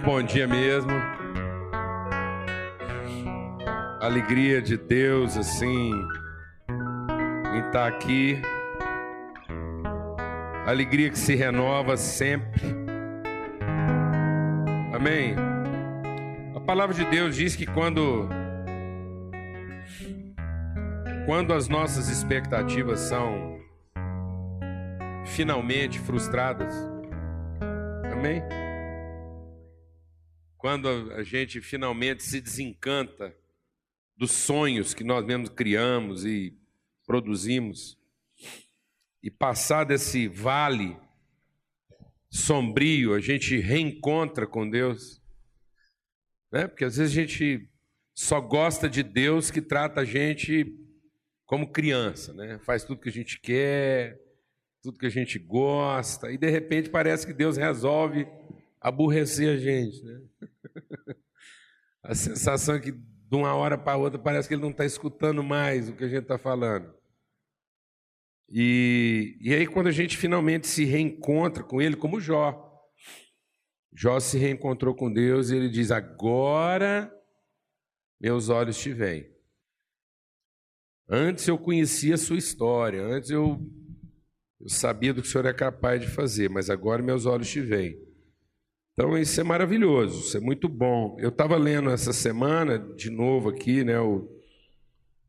Muito bom dia mesmo. Alegria de Deus, assim, em estar aqui. Alegria que se renova sempre. Amém. A palavra de Deus diz que quando quando as nossas expectativas são finalmente frustradas. Amém? Quando a gente finalmente se desencanta dos sonhos que nós mesmos criamos e produzimos, e passar desse vale sombrio, a gente reencontra com Deus. Né? Porque às vezes a gente só gosta de Deus que trata a gente como criança, né? faz tudo que a gente quer, tudo que a gente gosta, e de repente parece que Deus resolve aborrecer a gente. Né? A sensação é que de uma hora para outra parece que ele não está escutando mais o que a gente está falando. E, e aí, quando a gente finalmente se reencontra com ele, como Jó, Jó se reencontrou com Deus e ele diz: Agora meus olhos te veem. Antes eu conhecia a sua história, antes eu eu sabia do que o Senhor é capaz de fazer, mas agora meus olhos te veem. Então isso é maravilhoso, isso é muito bom. Eu estava lendo essa semana, de novo aqui, né, o,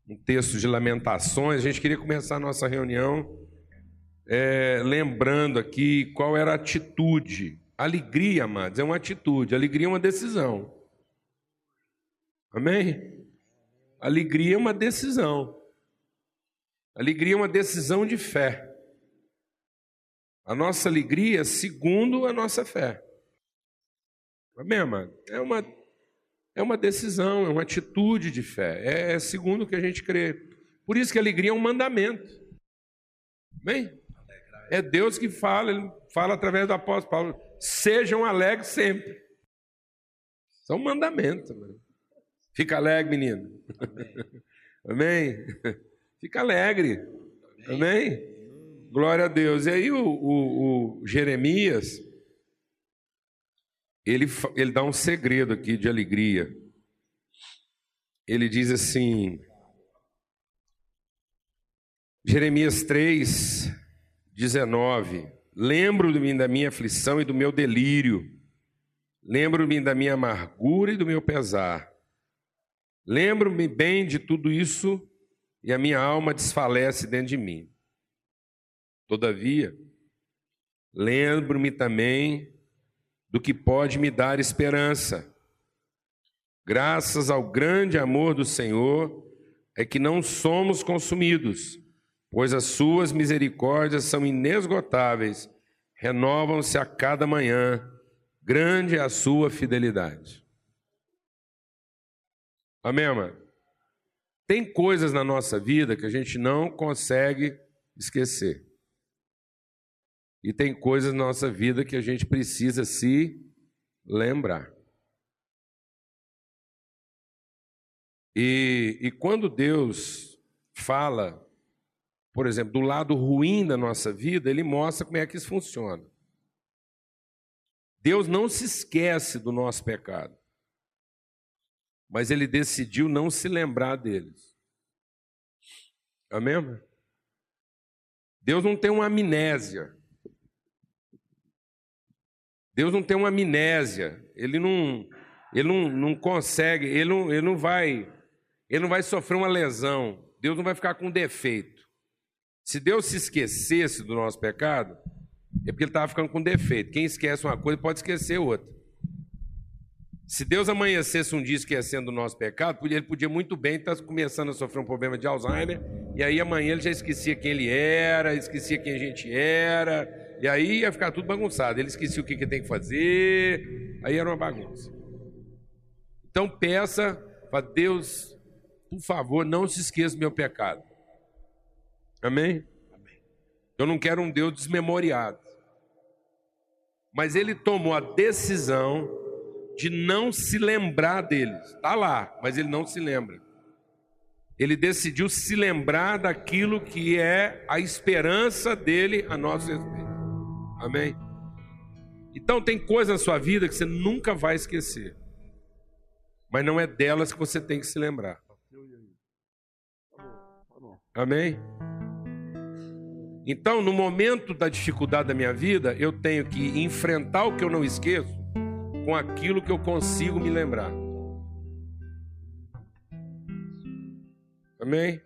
um texto de Lamentações. A gente queria começar a nossa reunião é, lembrando aqui qual era a atitude. Alegria, amados, é uma atitude. Alegria é uma decisão. Amém? Alegria é uma decisão. Alegria é uma decisão de fé. A nossa alegria segundo a nossa fé. Amém, amado? É uma, é uma decisão, é uma atitude de fé. É, é segundo o que a gente crê. Por isso que alegria é um mandamento. Amém? É Deus que fala, ele fala através do apóstolo Paulo. Sejam alegres sempre. Isso é um mandamento. Mano. Fica alegre, menino. Amém? Amém? Fica alegre. Amém? Amém? Glória a Deus. E aí o, o, o Jeremias, ele, ele dá um segredo aqui de alegria. Ele diz assim, Jeremias 3, 19: Lembro-me da minha aflição e do meu delírio, lembro-me da minha amargura e do meu pesar. Lembro-me bem de tudo isso e a minha alma desfalece dentro de mim. Todavia, lembro-me também do que pode me dar esperança. Graças ao grande amor do Senhor, é que não somos consumidos, pois as suas misericórdias são inesgotáveis, renovam-se a cada manhã, grande é a sua fidelidade. Amém, amado? Tem coisas na nossa vida que a gente não consegue esquecer. E tem coisas na nossa vida que a gente precisa se lembrar. E, e quando Deus fala, por exemplo, do lado ruim da nossa vida, Ele mostra como é que isso funciona. Deus não se esquece do nosso pecado, mas Ele decidiu não se lembrar deles. Amém? Deus não tem uma amnésia. Deus não tem uma amnésia, ele não, ele não, não consegue, ele não, ele não vai, ele não vai sofrer uma lesão, Deus não vai ficar com defeito. Se Deus se esquecesse do nosso pecado, é porque ele estava ficando com defeito. Quem esquece uma coisa pode esquecer outra. Se Deus amanhecesse um dia esquecendo do nosso pecado, ele podia muito bem estar começando a sofrer um problema de Alzheimer, e aí amanhã ele já esquecia quem ele era, esquecia quem a gente era, e aí ia ficar tudo bagunçado. Ele esquecia o que, que tem que fazer, aí era uma bagunça. Então peça para Deus, por favor, não se esqueça do meu pecado. Amém? Eu não quero um Deus desmemoriado. Mas ele tomou a decisão de não se lembrar deles. Está lá, mas ele não se lembra. Ele decidiu se lembrar daquilo que é a esperança dele a nosso respeito. Amém? Então tem coisas na sua vida que você nunca vai esquecer. Mas não é delas que você tem que se lembrar. Amém? Então, no momento da dificuldade da minha vida, eu tenho que enfrentar o que eu não esqueço com aquilo que eu consigo me lembrar. Amém?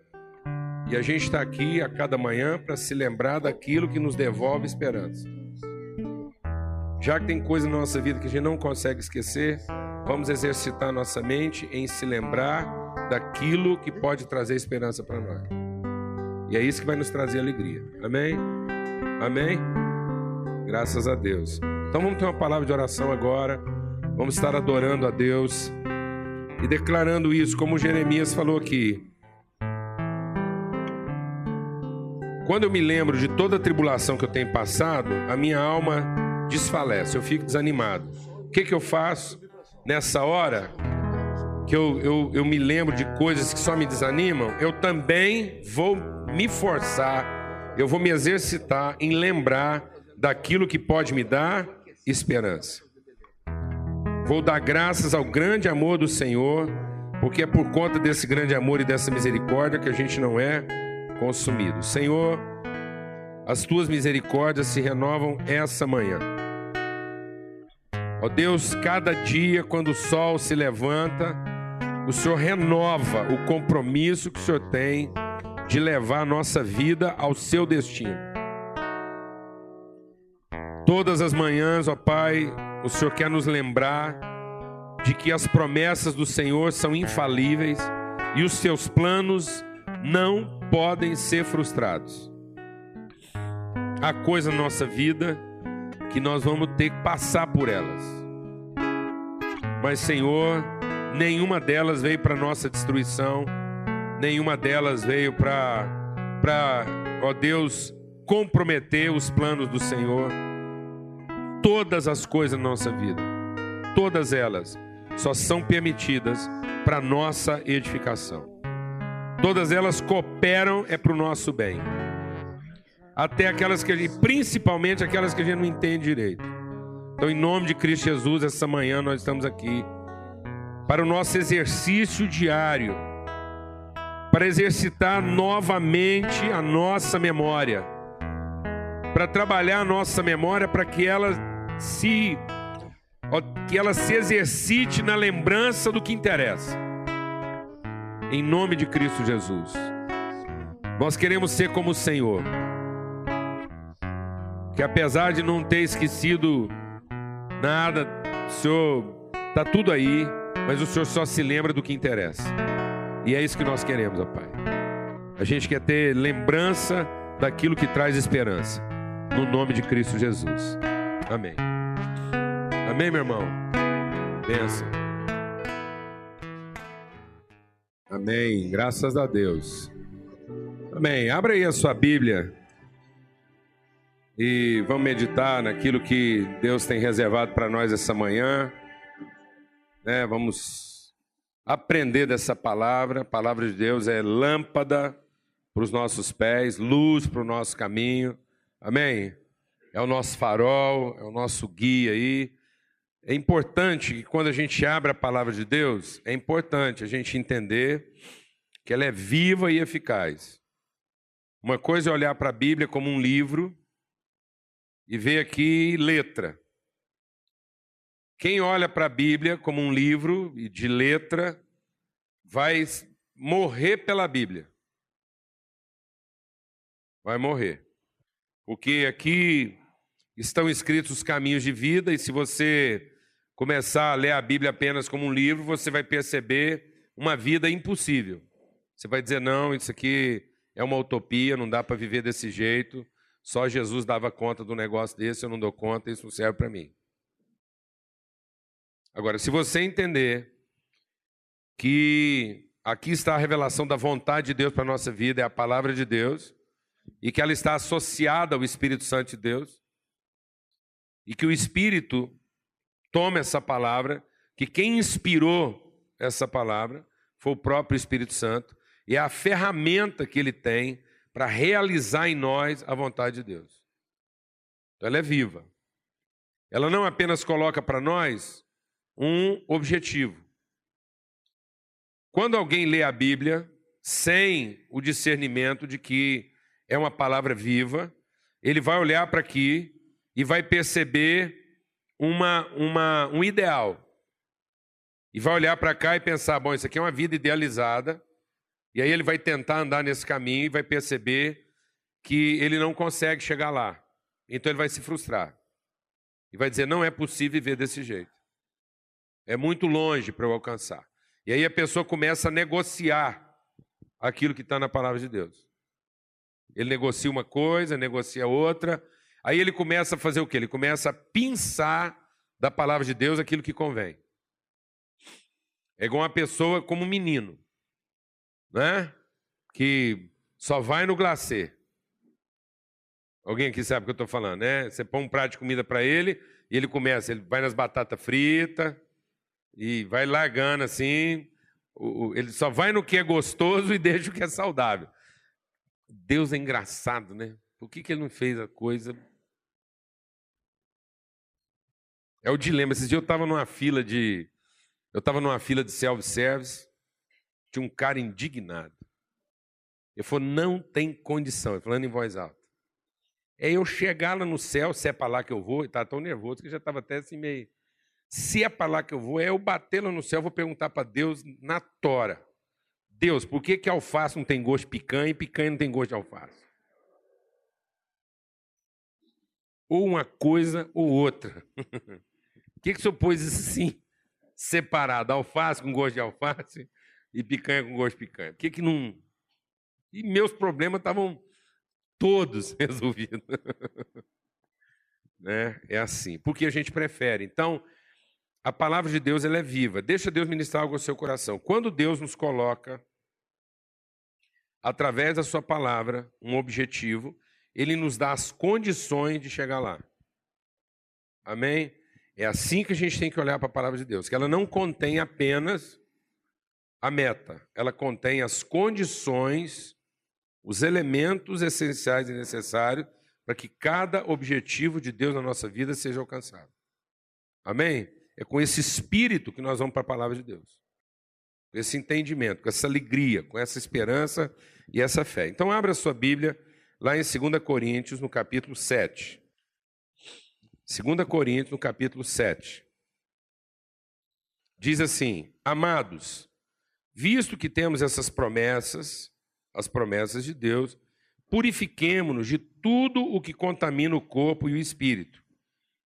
E a gente está aqui a cada manhã para se lembrar daquilo que nos devolve esperança. Já que tem coisa na nossa vida que a gente não consegue esquecer, vamos exercitar nossa mente em se lembrar daquilo que pode trazer esperança para nós. E é isso que vai nos trazer alegria. Amém? Amém? Graças a Deus. Então vamos ter uma palavra de oração agora. Vamos estar adorando a Deus e declarando isso, como Jeremias falou aqui. Quando eu me lembro de toda a tribulação que eu tenho passado, a minha alma desfalece, eu fico desanimado. O que, que eu faço nessa hora que eu, eu, eu me lembro de coisas que só me desanimam? Eu também vou me forçar, eu vou me exercitar em lembrar daquilo que pode me dar esperança. Vou dar graças ao grande amor do Senhor, porque é por conta desse grande amor e dessa misericórdia que a gente não é consumido. Senhor, as tuas misericórdias se renovam essa manhã. Ó Deus, cada dia quando o sol se levanta, o Senhor renova o compromisso que o Senhor tem de levar a nossa vida ao seu destino. Todas as manhãs, ó Pai, o Senhor quer nos lembrar de que as promessas do Senhor são infalíveis e os seus planos não podem ser frustrados. Há coisa na nossa vida que nós vamos ter que passar por elas. Mas, Senhor, nenhuma delas veio para nossa destruição, nenhuma delas veio para, para, ó Deus, comprometer os planos do Senhor. Todas as coisas na nossa vida, todas elas, só são permitidas para nossa edificação. Todas elas cooperam é para o nosso bem. Até aquelas que a gente, principalmente aquelas que a gente não entende direito. Então, em nome de Cristo Jesus, essa manhã nós estamos aqui para o nosso exercício diário, para exercitar novamente a nossa memória, para trabalhar a nossa memória para que ela se que ela se exercite na lembrança do que interessa em nome de Cristo Jesus. Nós queremos ser como o Senhor, que apesar de não ter esquecido nada, o Senhor está tudo aí, mas o Senhor só se lembra do que interessa. E é isso que nós queremos, ó Pai. A gente quer ter lembrança daquilo que traz esperança. No nome de Cristo Jesus. Amém. Amém, meu irmão. Benção. Amém. Graças a Deus. Amém. Abra aí a sua Bíblia e vamos meditar naquilo que Deus tem reservado para nós essa manhã. Né? Vamos aprender dessa palavra. A palavra de Deus é lâmpada para os nossos pés, luz para o nosso caminho. Amém. É o nosso farol, é o nosso guia aí. É importante que quando a gente abre a palavra de Deus, é importante a gente entender que ela é viva e eficaz. Uma coisa é olhar para a Bíblia como um livro e ver aqui letra. Quem olha para a Bíblia como um livro de letra vai morrer pela Bíblia. Vai morrer. Porque aqui estão escritos os caminhos de vida, e se você começar a ler a Bíblia apenas como um livro, você vai perceber uma vida impossível. Você vai dizer: não, isso aqui é uma utopia, não dá para viver desse jeito. Só Jesus dava conta do negócio desse, eu não dou conta, isso não serve para mim. Agora, se você entender que aqui está a revelação da vontade de Deus para a nossa vida, é a palavra de Deus, e que ela está associada ao Espírito Santo de Deus, e que o Espírito toma essa palavra, que quem inspirou essa palavra foi o próprio Espírito Santo, e é a ferramenta que ele tem para realizar em nós a vontade de Deus. Então ela é viva. Ela não apenas coloca para nós um objetivo. Quando alguém lê a Bíblia sem o discernimento de que é uma palavra viva, ele vai olhar para aqui e vai perceber uma, uma, um ideal. E vai olhar para cá e pensar: bom, isso aqui é uma vida idealizada. E aí ele vai tentar andar nesse caminho e vai perceber que ele não consegue chegar lá. Então ele vai se frustrar. E vai dizer: não é possível viver desse jeito. É muito longe para eu alcançar. E aí a pessoa começa a negociar aquilo que está na palavra de Deus. Ele negocia uma coisa, negocia outra. Aí ele começa a fazer o quê? Ele começa a pensar da palavra de Deus aquilo que convém. É igual uma pessoa como um menino, né? Que só vai no glacê. Alguém aqui sabe o que eu estou falando, né? Você põe um prato de comida para ele e ele começa, ele vai nas batatas fritas e vai largando assim. Ele só vai no que é gostoso e deixa o que é saudável. Deus é engraçado, né? Por que, que ele não fez a coisa? É o dilema. Esses dias eu estava numa fila de. Eu estava numa fila de self-service, tinha um cara indignado. Ele falou: não tem condição, falando em voz alta. É eu chegar lá no céu, se é para lá que eu vou, e estava tão nervoso que já estava até assim meio. Se é para lá que eu vou, é eu bater lá no céu, vou perguntar para Deus na tora. Deus, por que, que alface não tem gosto de picanha e picanha não tem gosto de alface? Ou uma coisa ou outra. Por que, que o senhor pôs assim, separado? Alface com gosto de alface e picanha com gosto de picanha. Por que, que não. E meus problemas estavam todos resolvidos. né? É assim. Porque a gente prefere. Então, a palavra de Deus ela é viva. Deixa Deus ministrar algo ao seu coração. Quando Deus nos coloca, através da sua palavra, um objetivo, ele nos dá as condições de chegar lá. Amém? É assim que a gente tem que olhar para a palavra de Deus, que ela não contém apenas a meta, ela contém as condições, os elementos essenciais e necessários para que cada objetivo de Deus na nossa vida seja alcançado. Amém? É com esse espírito que nós vamos para a palavra de Deus. Com esse entendimento, com essa alegria, com essa esperança e essa fé. Então, abra sua Bíblia lá em 2 Coríntios, no capítulo 7. 2 Coríntios, no capítulo 7. Diz assim: Amados, visto que temos essas promessas, as promessas de Deus, purifiquemo-nos de tudo o que contamina o corpo e o espírito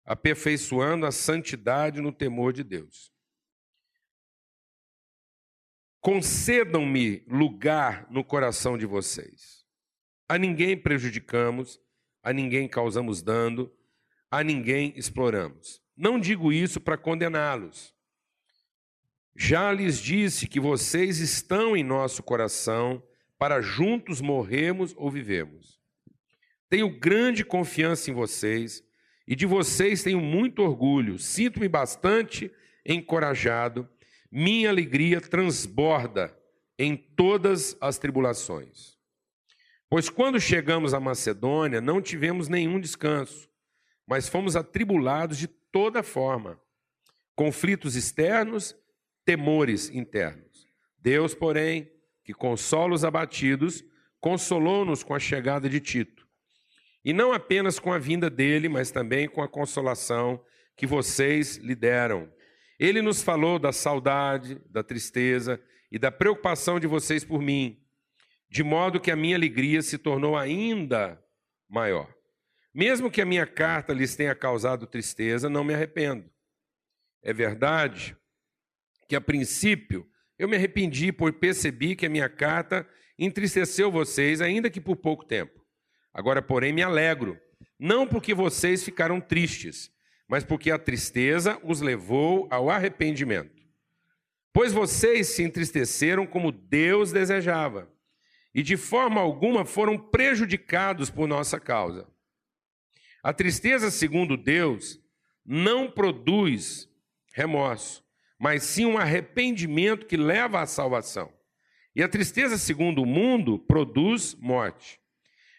aperfeiçoando a santidade no temor de Deus. Concedam-me lugar no coração de vocês. A ninguém prejudicamos, a ninguém causamos dano, a ninguém exploramos. Não digo isso para condená-los. Já lhes disse que vocês estão em nosso coração para juntos morrermos ou vivemos. Tenho grande confiança em vocês e de vocês tenho muito orgulho. Sinto-me bastante encorajado. Minha alegria transborda em todas as tribulações. Pois quando chegamos à Macedônia, não tivemos nenhum descanso, mas fomos atribulados de toda forma. Conflitos externos, temores internos. Deus, porém, que consola os abatidos, consolou-nos com a chegada de Tito e não apenas com a vinda dele, mas também com a consolação que vocês lhe deram. Ele nos falou da saudade, da tristeza e da preocupação de vocês por mim, de modo que a minha alegria se tornou ainda maior. Mesmo que a minha carta lhes tenha causado tristeza, não me arrependo. É verdade que, a princípio, eu me arrependi por percebi que a minha carta entristeceu vocês, ainda que por pouco tempo. Agora, porém, me alegro, não porque vocês ficaram tristes, mas porque a tristeza os levou ao arrependimento. Pois vocês se entristeceram como Deus desejava, e de forma alguma foram prejudicados por nossa causa. A tristeza, segundo Deus, não produz remorso, mas sim um arrependimento que leva à salvação. E a tristeza, segundo o mundo, produz morte.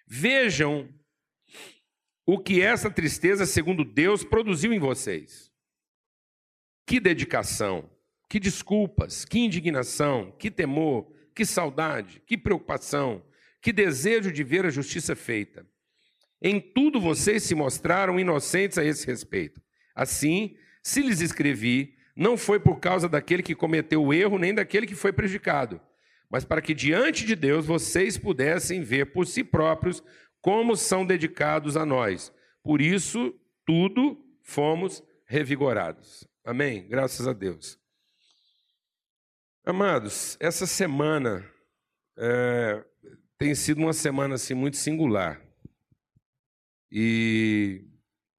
Vejam o que essa tristeza, segundo Deus, produziu em vocês. Que dedicação, que desculpas, que indignação, que temor, que saudade, que preocupação, que desejo de ver a justiça feita. Em tudo vocês se mostraram inocentes a esse respeito. Assim, se lhes escrevi, não foi por causa daquele que cometeu o erro, nem daquele que foi prejudicado, mas para que diante de Deus vocês pudessem ver por si próprios como são dedicados a nós. Por isso, tudo fomos revigorados. Amém? Graças a Deus. Amados, essa semana é, tem sido uma semana assim muito singular. E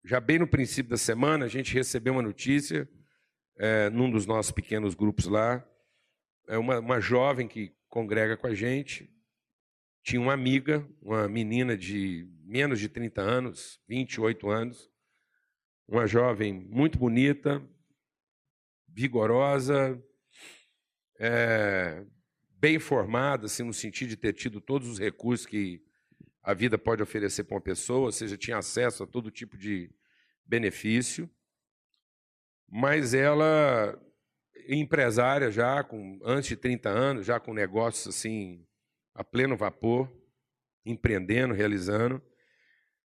já bem no princípio da semana, a gente recebeu uma notícia é, num dos nossos pequenos grupos lá. É uma, uma jovem que congrega com a gente tinha uma amiga, uma menina de menos de 30 anos, 28 anos, uma jovem muito bonita, vigorosa, é, bem formada, assim, no sentido de ter tido todos os recursos que a vida pode oferecer para uma pessoa, ou seja, tinha acesso a todo tipo de benefício, mas ela, empresária já, com antes de 30 anos, já com negócios assim a pleno vapor, empreendendo, realizando.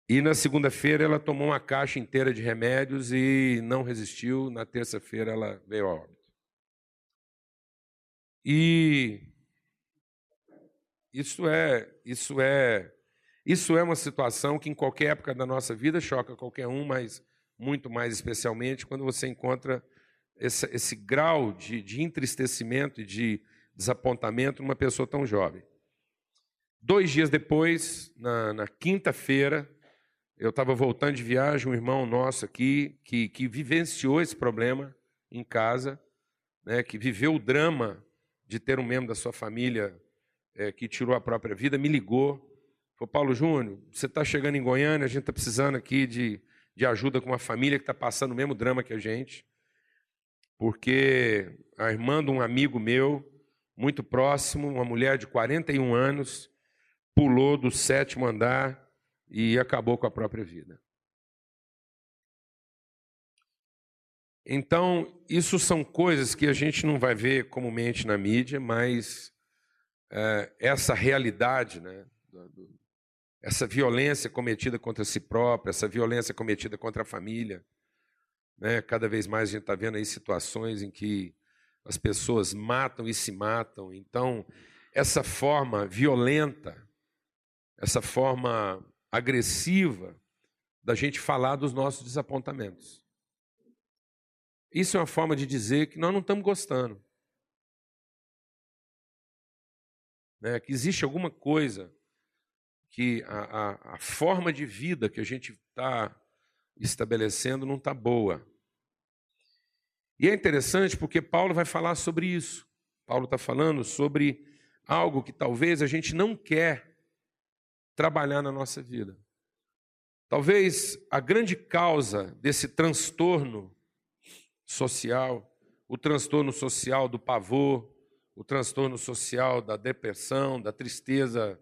E na segunda-feira ela tomou uma caixa inteira de remédios e não resistiu. Na terça-feira ela veio a óbito. E isso é, isso é, isso é uma situação que em qualquer época da nossa vida choca qualquer um, mas muito mais especialmente quando você encontra esse, esse grau de, de entristecimento e de desapontamento numa pessoa tão jovem. Dois dias depois, na, na quinta-feira, eu estava voltando de viagem, um irmão nosso aqui, que, que vivenciou esse problema em casa, né, que viveu o drama de ter um membro da sua família é, que tirou a própria vida, me ligou. Falou, Paulo Júnior, você está chegando em Goiânia, a gente está precisando aqui de, de ajuda com uma família que está passando o mesmo drama que a gente, porque a irmã de um amigo meu, muito próximo, uma mulher de 41 anos, pulou do sétimo andar e acabou com a própria vida. Então, isso são coisas que a gente não vai ver comumente na mídia, mas é, essa realidade, né, do, essa violência cometida contra si própria, essa violência cometida contra a família, né, cada vez mais a gente está vendo aí situações em que as pessoas matam e se matam. Então, essa forma violenta essa forma agressiva da gente falar dos nossos desapontamentos. Isso é uma forma de dizer que nós não estamos gostando. Né? Que existe alguma coisa que a, a, a forma de vida que a gente está estabelecendo não está boa. E é interessante porque Paulo vai falar sobre isso. Paulo está falando sobre algo que talvez a gente não quer trabalhar na nossa vida. Talvez a grande causa desse transtorno social, o transtorno social do pavor, o transtorno social da depressão, da tristeza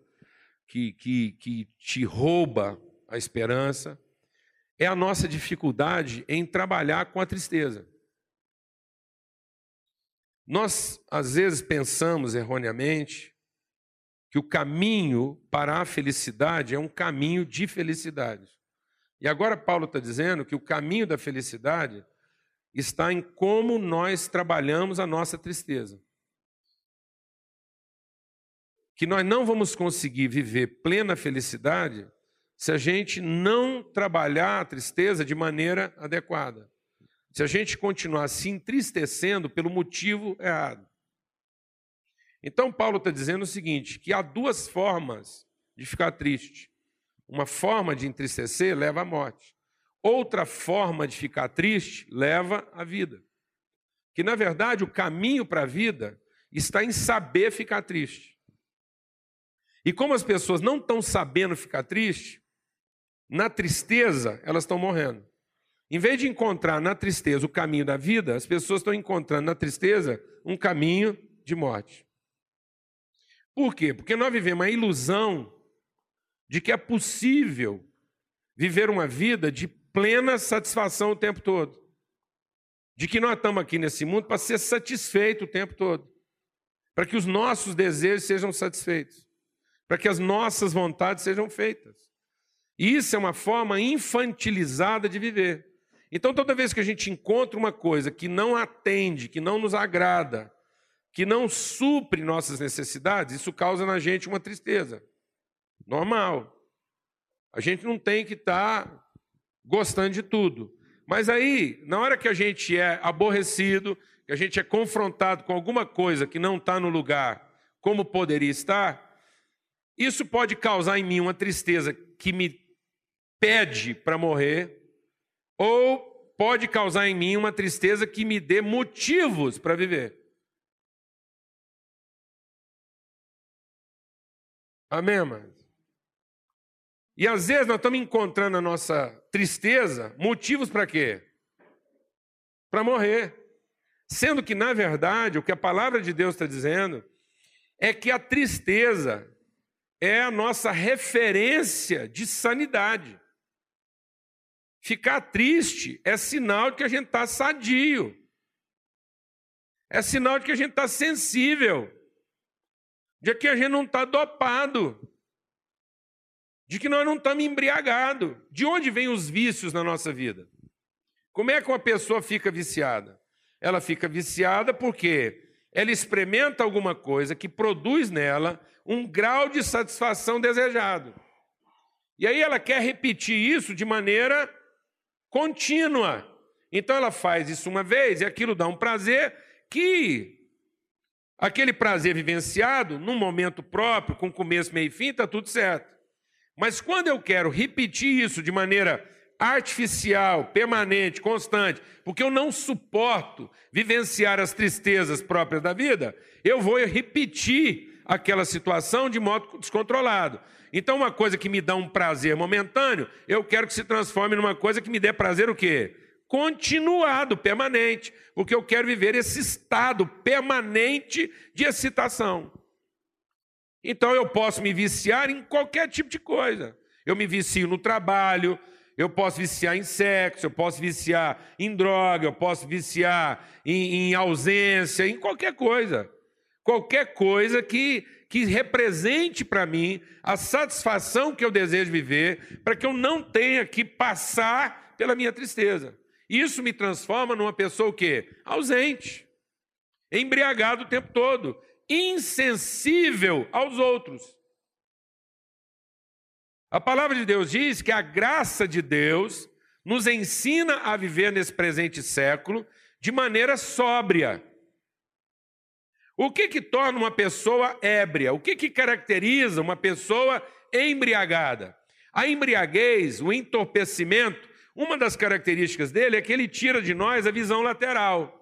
que, que, que te rouba a esperança, é a nossa dificuldade em trabalhar com a tristeza. Nós, às vezes, pensamos erroneamente que o caminho para a felicidade é um caminho de felicidade. E agora Paulo está dizendo que o caminho da felicidade está em como nós trabalhamos a nossa tristeza. Que nós não vamos conseguir viver plena felicidade se a gente não trabalhar a tristeza de maneira adequada. Se a gente continuar se entristecendo pelo motivo errado. Então, Paulo está dizendo o seguinte: que há duas formas de ficar triste. Uma forma de entristecer leva à morte. Outra forma de ficar triste leva à vida. Que, na verdade, o caminho para a vida está em saber ficar triste. E como as pessoas não estão sabendo ficar triste, na tristeza elas estão morrendo. Em vez de encontrar na tristeza o caminho da vida, as pessoas estão encontrando na tristeza um caminho de morte. Por quê? Porque nós vivemos a ilusão de que é possível viver uma vida de plena satisfação o tempo todo. De que nós estamos aqui nesse mundo para ser satisfeito o tempo todo. Para que os nossos desejos sejam satisfeitos. Para que as nossas vontades sejam feitas. E isso é uma forma infantilizada de viver. Então, toda vez que a gente encontra uma coisa que não atende, que não nos agrada, que não supre nossas necessidades, isso causa na gente uma tristeza. Normal. A gente não tem que estar tá gostando de tudo. Mas aí, na hora que a gente é aborrecido, que a gente é confrontado com alguma coisa que não está no lugar como poderia estar, isso pode causar em mim uma tristeza que me pede para morrer, ou pode causar em mim uma tristeza que me dê motivos para viver. Amém, amados? E às vezes nós estamos encontrando na nossa tristeza motivos para quê? Para morrer. Sendo que, na verdade, o que a palavra de Deus está dizendo é que a tristeza é a nossa referência de sanidade. Ficar triste é sinal de que a gente está sadio. É sinal de que a gente está sensível. De que a gente não está dopado de que nós não estamos embriagados. De onde vêm os vícios na nossa vida? Como é que uma pessoa fica viciada? Ela fica viciada porque ela experimenta alguma coisa que produz nela um grau de satisfação desejado. E aí ela quer repetir isso de maneira contínua. Então ela faz isso uma vez e aquilo dá um prazer que aquele prazer vivenciado, num momento próprio, com começo, meio e fim, está tudo certo. Mas quando eu quero repetir isso de maneira artificial, permanente, constante, porque eu não suporto vivenciar as tristezas próprias da vida, eu vou repetir aquela situação de modo descontrolado. Então, uma coisa que me dá um prazer momentâneo, eu quero que se transforme numa coisa que me dê prazer o quê? Continuado, permanente, porque eu quero viver esse estado permanente de excitação. Então eu posso me viciar em qualquer tipo de coisa. Eu me vicio no trabalho, eu posso viciar em sexo, eu posso viciar em droga, eu posso viciar em, em ausência, em qualquer coisa. Qualquer coisa que, que represente para mim a satisfação que eu desejo viver, para que eu não tenha que passar pela minha tristeza. Isso me transforma numa pessoa o quê? Ausente, embriagado o tempo todo, insensível aos outros. A palavra de Deus diz que a graça de Deus nos ensina a viver nesse presente século de maneira sóbria. O que que torna uma pessoa ébria? O que que caracteriza uma pessoa embriagada? A embriaguez, o entorpecimento, uma das características dele é que ele tira de nós a visão lateral.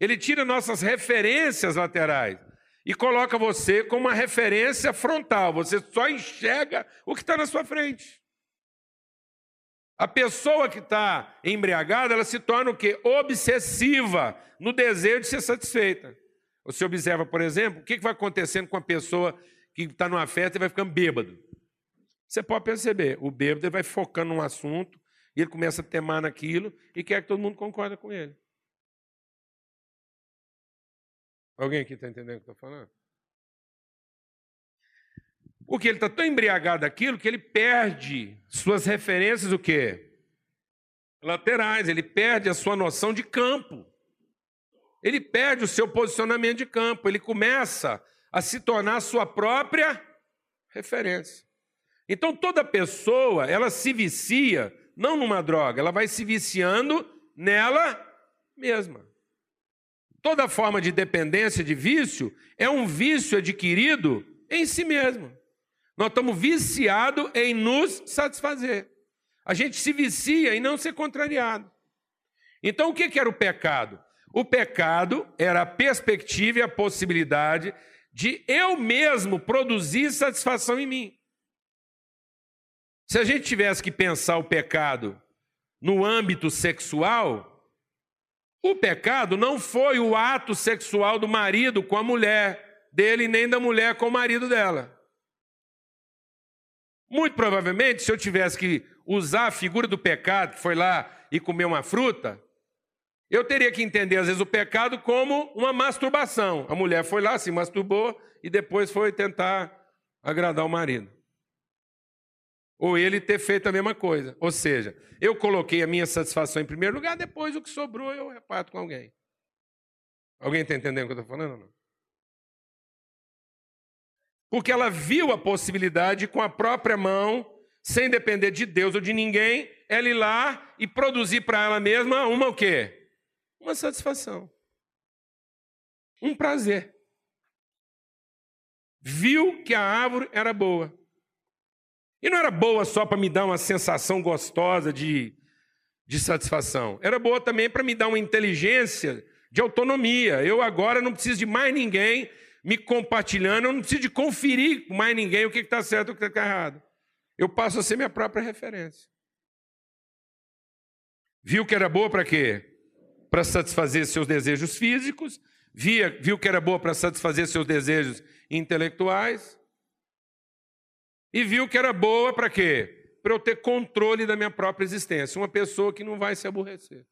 Ele tira nossas referências laterais e coloca você como uma referência frontal. Você só enxerga o que está na sua frente. A pessoa que está embriagada, ela se torna o quê? Obsessiva no desejo de ser satisfeita. Você observa, por exemplo, o que vai acontecendo com a pessoa que está numa festa e vai ficando bêbado. Você pode perceber, o bêbado vai focando num assunto e ele começa a temar naquilo e quer que todo mundo concorde com ele. Alguém aqui está entendendo o que eu estou falando? Porque ele está tão embriagado daquilo que ele perde suas referências, o quê? Laterais, ele perde a sua noção de campo. Ele perde o seu posicionamento de campo, ele começa a se tornar a sua própria referência. Então toda pessoa, ela se vicia não numa droga, ela vai se viciando nela mesma. Toda forma de dependência, de vício, é um vício adquirido em si mesmo. Nós estamos viciados em nos satisfazer. A gente se vicia em não ser contrariado. Então, o que era o pecado? O pecado era a perspectiva e a possibilidade de eu mesmo produzir satisfação em mim. Se a gente tivesse que pensar o pecado no âmbito sexual, o pecado não foi o ato sexual do marido com a mulher dele, nem da mulher com o marido dela. Muito provavelmente, se eu tivesse que usar a figura do pecado, que foi lá e comer uma fruta, eu teria que entender, às vezes, o pecado como uma masturbação. A mulher foi lá, se masturbou e depois foi tentar agradar o marido. Ou ele ter feito a mesma coisa. Ou seja, eu coloquei a minha satisfação em primeiro lugar, depois o que sobrou eu reparto com alguém. Alguém está entendendo o que eu estou falando? Não? Porque ela viu a possibilidade com a própria mão, sem depender de Deus ou de ninguém, ela ir lá e produzir para ela mesma uma o quê? Uma satisfação. Um prazer. Viu que a árvore era boa. E não era boa só para me dar uma sensação gostosa de, de satisfação. Era boa também para me dar uma inteligência de autonomia. Eu agora não preciso de mais ninguém me compartilhando, eu não preciso de conferir com mais ninguém o que está certo e o que está errado. Eu passo a ser minha própria referência. Viu que era boa para quê? Para satisfazer seus desejos físicos, via, viu que era boa para satisfazer seus desejos intelectuais, e viu que era boa para quê? Para eu ter controle da minha própria existência. Uma pessoa que não vai se aborrecer.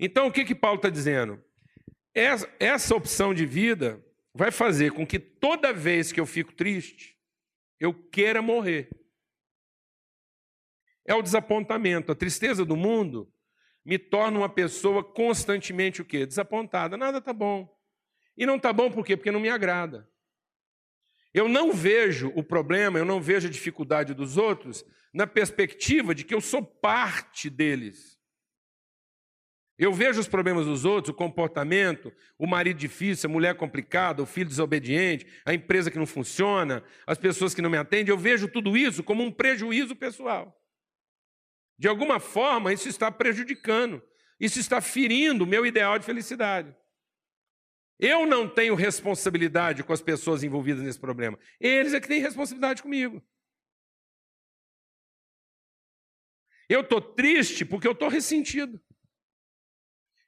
Então, o que, que Paulo está dizendo? Essa, opção de vida vai fazer com que toda vez que eu fico triste, eu queira morrer. É o desapontamento. A tristeza do mundo me torna uma pessoa constantemente o quê? Desapontada. Nada está bom. E não está bom por quê? Porque não me agrada. Eu não vejo o problema, eu não vejo a dificuldade dos outros na perspectiva de que eu sou parte deles. Eu vejo os problemas dos outros, o comportamento, o marido difícil, a mulher complicada, o filho desobediente, a empresa que não funciona, as pessoas que não me atendem. Eu vejo tudo isso como um prejuízo pessoal. De alguma forma, isso está prejudicando, isso está ferindo o meu ideal de felicidade. Eu não tenho responsabilidade com as pessoas envolvidas nesse problema. Eles é que têm responsabilidade comigo. Eu estou triste porque eu estou ressentido.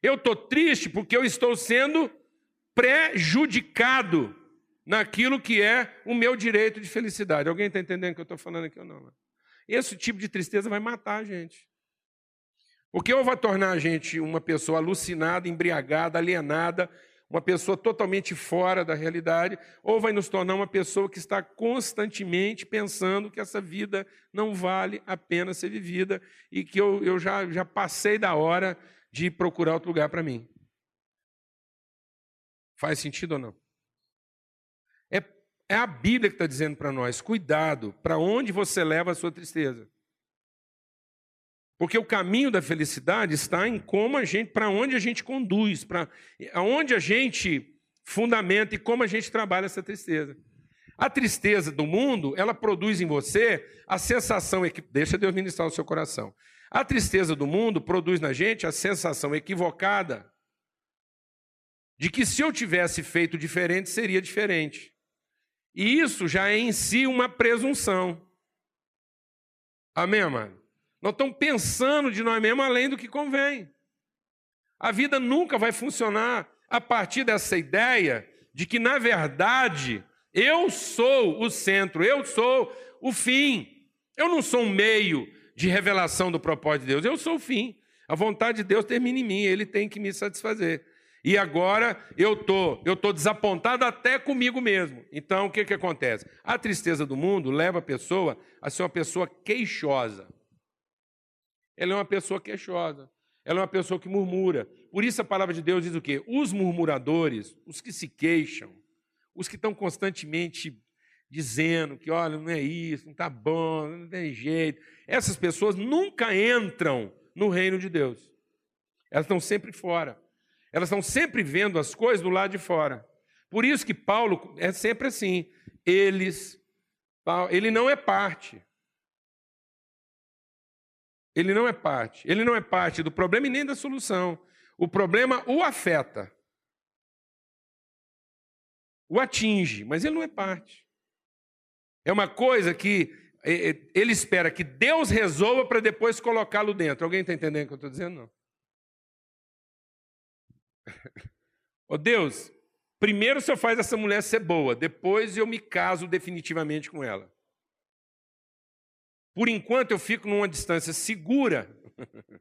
Eu estou triste porque eu estou sendo prejudicado naquilo que é o meu direito de felicidade. Alguém está entendendo o que eu estou falando aqui ou não? Esse tipo de tristeza vai matar a gente. Porque ou vai tornar a gente uma pessoa alucinada, embriagada, alienada, uma pessoa totalmente fora da realidade, ou vai nos tornar uma pessoa que está constantemente pensando que essa vida não vale a pena ser vivida e que eu, eu já, já passei da hora de procurar outro lugar para mim. Faz sentido ou não? É, é a Bíblia que está dizendo para nós: cuidado, para onde você leva a sua tristeza. Porque o caminho da felicidade está em como a gente, para onde a gente conduz, para aonde a gente fundamenta e como a gente trabalha essa tristeza. A tristeza do mundo, ela produz em você a sensação, deixa Deus ministrar no seu coração. A tristeza do mundo produz na gente a sensação equivocada de que se eu tivesse feito diferente, seria diferente. E isso já é em si uma presunção. Amém, amado? Nós estamos pensando de nós mesmos além do que convém. A vida nunca vai funcionar a partir dessa ideia de que, na verdade, eu sou o centro, eu sou o fim. Eu não sou um meio de revelação do propósito de Deus, eu sou o fim. A vontade de Deus termina em mim, ele tem que me satisfazer. E agora eu tô, eu tô desapontado até comigo mesmo. Então o que que acontece? A tristeza do mundo leva a pessoa a ser uma pessoa queixosa. Ela é uma pessoa queixosa. Ela é uma pessoa que murmura. Por isso a palavra de Deus diz o quê? Os murmuradores, os que se queixam, os que estão constantemente dizendo que, olha, não é isso, não está bom, não tem jeito. Essas pessoas nunca entram no reino de Deus. Elas estão sempre fora. Elas estão sempre vendo as coisas do lado de fora. Por isso que Paulo é sempre assim. Eles, ele não é parte. Ele não é parte. Ele não é parte do problema e nem da solução. O problema o afeta. O atinge, mas ele não é parte. É uma coisa que é, é, ele espera que Deus resolva para depois colocá-lo dentro. Alguém está entendendo o que eu estou dizendo? Não. oh Deus, Primeiro o senhor faz essa mulher ser boa, depois eu me caso definitivamente com ela. Por enquanto eu fico numa distância segura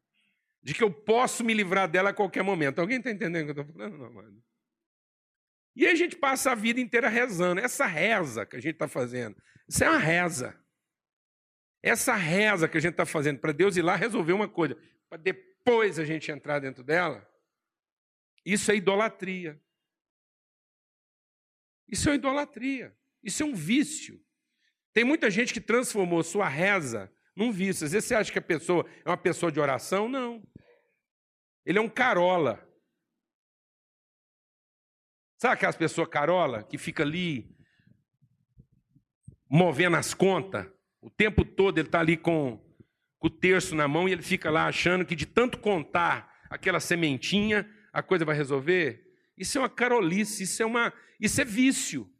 de que eu posso me livrar dela a qualquer momento. Alguém está entendendo o que eu estou falando? Não, mano. E a gente passa a vida inteira rezando. Essa reza que a gente está fazendo, isso é uma reza. Essa reza que a gente está fazendo para Deus ir lá resolver uma coisa, para depois a gente entrar dentro dela, isso é idolatria. Isso é idolatria. Isso é um vício. Tem muita gente que transformou sua reza num vício. Às vezes você acha que a pessoa é uma pessoa de oração? Não. Ele é um carola. Sabe aquelas pessoas carola que fica ali movendo as contas? O tempo todo ele está ali com, com o terço na mão e ele fica lá achando que de tanto contar aquela sementinha, a coisa vai resolver. Isso é uma carolice, isso é, uma, isso é vício.